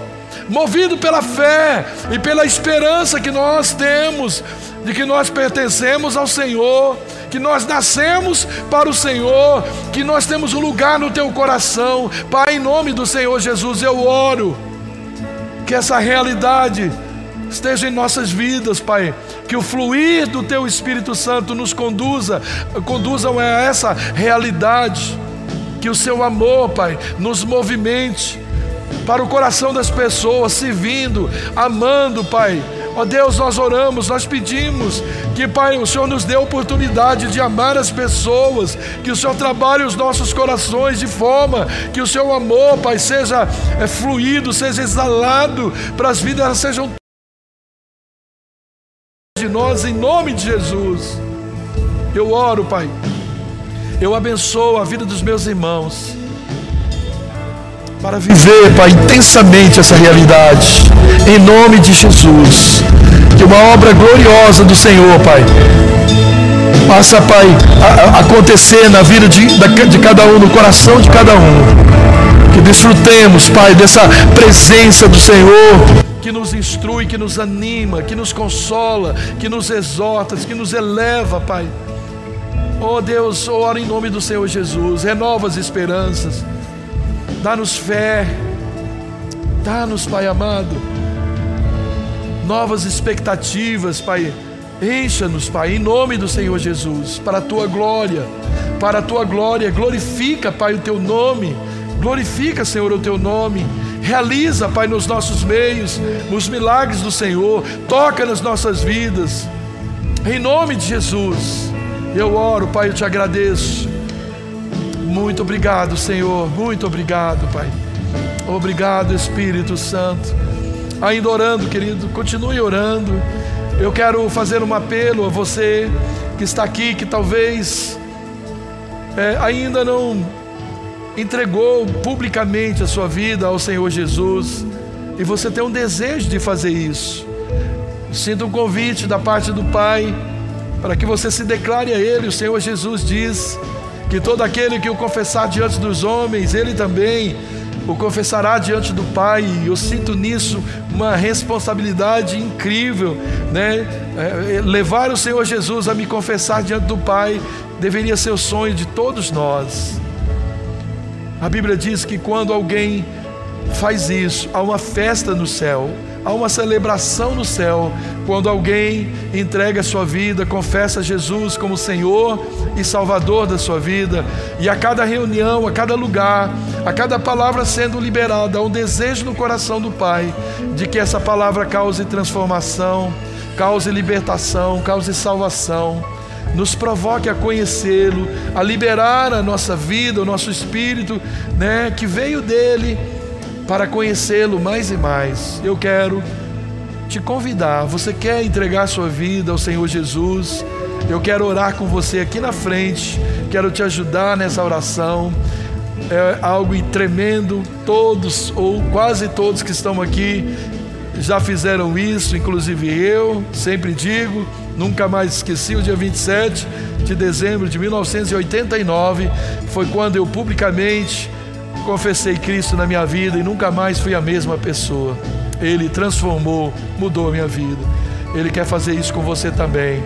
movido pela fé e pela esperança que nós temos de que nós pertencemos ao Senhor, que nós nascemos para o Senhor, que nós temos um lugar no teu coração. Pai, em nome do Senhor Jesus, eu oro que essa realidade esteja em nossas vidas, Pai. Que o fluir do Teu Espírito Santo nos conduza, conduzam a essa realidade. Que o Seu amor, Pai, nos movimente para o coração das pessoas, servindo, amando, Pai. Ó Deus, nós oramos, nós pedimos que, Pai, o Senhor nos dê a oportunidade de amar as pessoas, que o Senhor trabalhe os nossos corações de forma que o Seu amor, Pai, seja é, fluído, seja exalado, para as vidas sejam de nós em nome de Jesus. Eu oro, Pai. Eu abençoo a vida dos meus irmãos para viver, Pai, intensamente essa realidade, em nome de Jesus. Que uma obra gloriosa do Senhor, Pai, faça, Pai, a, a acontecer na vida de, de cada um, no coração de cada um. Que desfrutemos, Pai, dessa presença do Senhor que nos instrui, que nos anima, que nos consola, que nos exorta, que nos eleva, Pai. Oh Deus, ora em nome do Senhor Jesus, renova as esperanças, dá-nos fé, dá-nos, Pai amado, novas expectativas, Pai. Encha-nos, Pai, em nome do Senhor Jesus, para a tua glória, para a tua glória. Glorifica, Pai, o teu nome. Glorifica, Senhor, o teu nome. Realiza, Pai, nos nossos meios os milagres do Senhor. Toca nas nossas vidas. Em nome de Jesus, eu oro, Pai, eu te agradeço. Muito obrigado, Senhor. Muito obrigado, Pai. Obrigado, Espírito Santo. Ainda orando, querido, continue orando. Eu quero fazer um apelo a você que está aqui, que talvez é, ainda não entregou publicamente a sua vida ao Senhor Jesus e você tem um desejo de fazer isso, sinta um convite da parte do Pai para que você se declare a Ele. O Senhor Jesus diz que todo aquele que o confessar diante dos homens, Ele também o confessará diante do Pai. Eu sinto nisso uma responsabilidade incrível, né? É, levar o Senhor Jesus a me confessar diante do Pai deveria ser o sonho de todos nós. A Bíblia diz que quando alguém faz isso, há uma festa no céu, há uma celebração no céu, quando alguém entrega a sua vida, confessa Jesus como Senhor e Salvador da sua vida, e a cada reunião, a cada lugar, a cada palavra sendo liberada, há um desejo no coração do Pai de que essa palavra cause transformação, cause libertação, cause salvação nos provoque a conhecê-lo, a liberar a nossa vida, o nosso espírito, né, que veio dele para conhecê-lo mais e mais. Eu quero te convidar. Você quer entregar sua vida ao Senhor Jesus? Eu quero orar com você aqui na frente. Quero te ajudar nessa oração. É algo tremendo. Todos ou quase todos que estão aqui já fizeram isso, inclusive eu, sempre digo, nunca mais esqueci, o dia 27 de dezembro de 1989 foi quando eu publicamente confessei Cristo na minha vida e nunca mais fui a mesma pessoa. Ele transformou, mudou a minha vida. Ele quer fazer isso com você também.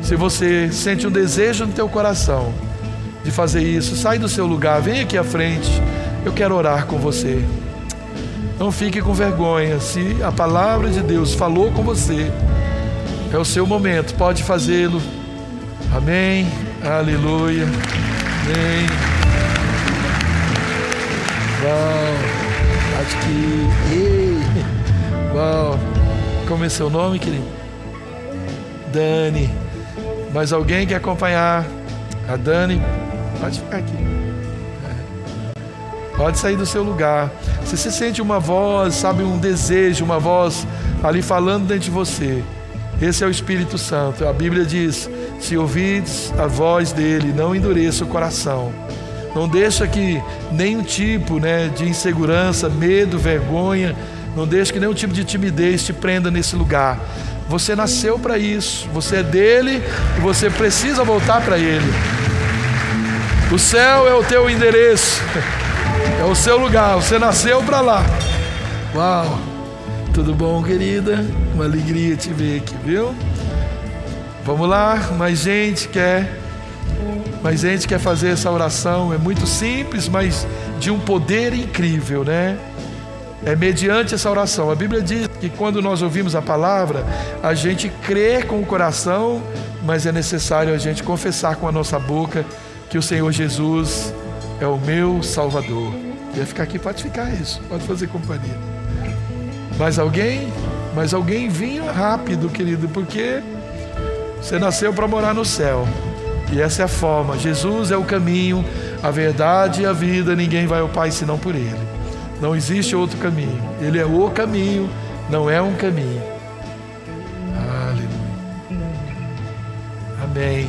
Se você sente um desejo no teu coração de fazer isso, sai do seu lugar, vem aqui à frente. Eu quero orar com você. Não fique com vergonha. Se a palavra de Deus falou com você, é o seu momento, pode fazê-lo. Amém. Aleluia. Amém. Uau. Acho que. Ei. Uau. Como é seu nome, querido? Dani. Mais alguém quer acompanhar? A Dani. Pode ficar aqui. Pode sair do seu lugar. Se você sente uma voz, sabe, um desejo, uma voz ali falando dentro de você. Esse é o Espírito Santo. A Bíblia diz: se ouvides a voz dele, não endureça o coração. Não deixa que nenhum tipo né, de insegurança, medo, vergonha, não deixa que nenhum tipo de timidez te prenda nesse lugar. Você nasceu para isso, você é dele e você precisa voltar para ele. O céu é o teu endereço, *laughs* é o seu lugar, você nasceu para lá. Uau! Tudo bom, querida? Uma alegria te ver aqui, viu? Vamos lá, mais gente quer mas a gente quer fazer essa oração, é muito simples, mas de um poder incrível, né? É mediante essa oração. A Bíblia diz que quando nós ouvimos a palavra, a gente crê com o coração, mas é necessário a gente confessar com a nossa boca que o Senhor Jesus é o meu Salvador. Quer ficar aqui? Pode ficar isso, pode fazer companhia. Mais alguém? Mais alguém vinha rápido, querido, porque você nasceu para morar no céu. E essa é a forma. Jesus é o caminho, a verdade e a vida. Ninguém vai ao Pai senão por Ele. Não existe outro caminho. Ele é o caminho, não é um caminho. Aleluia. Amém.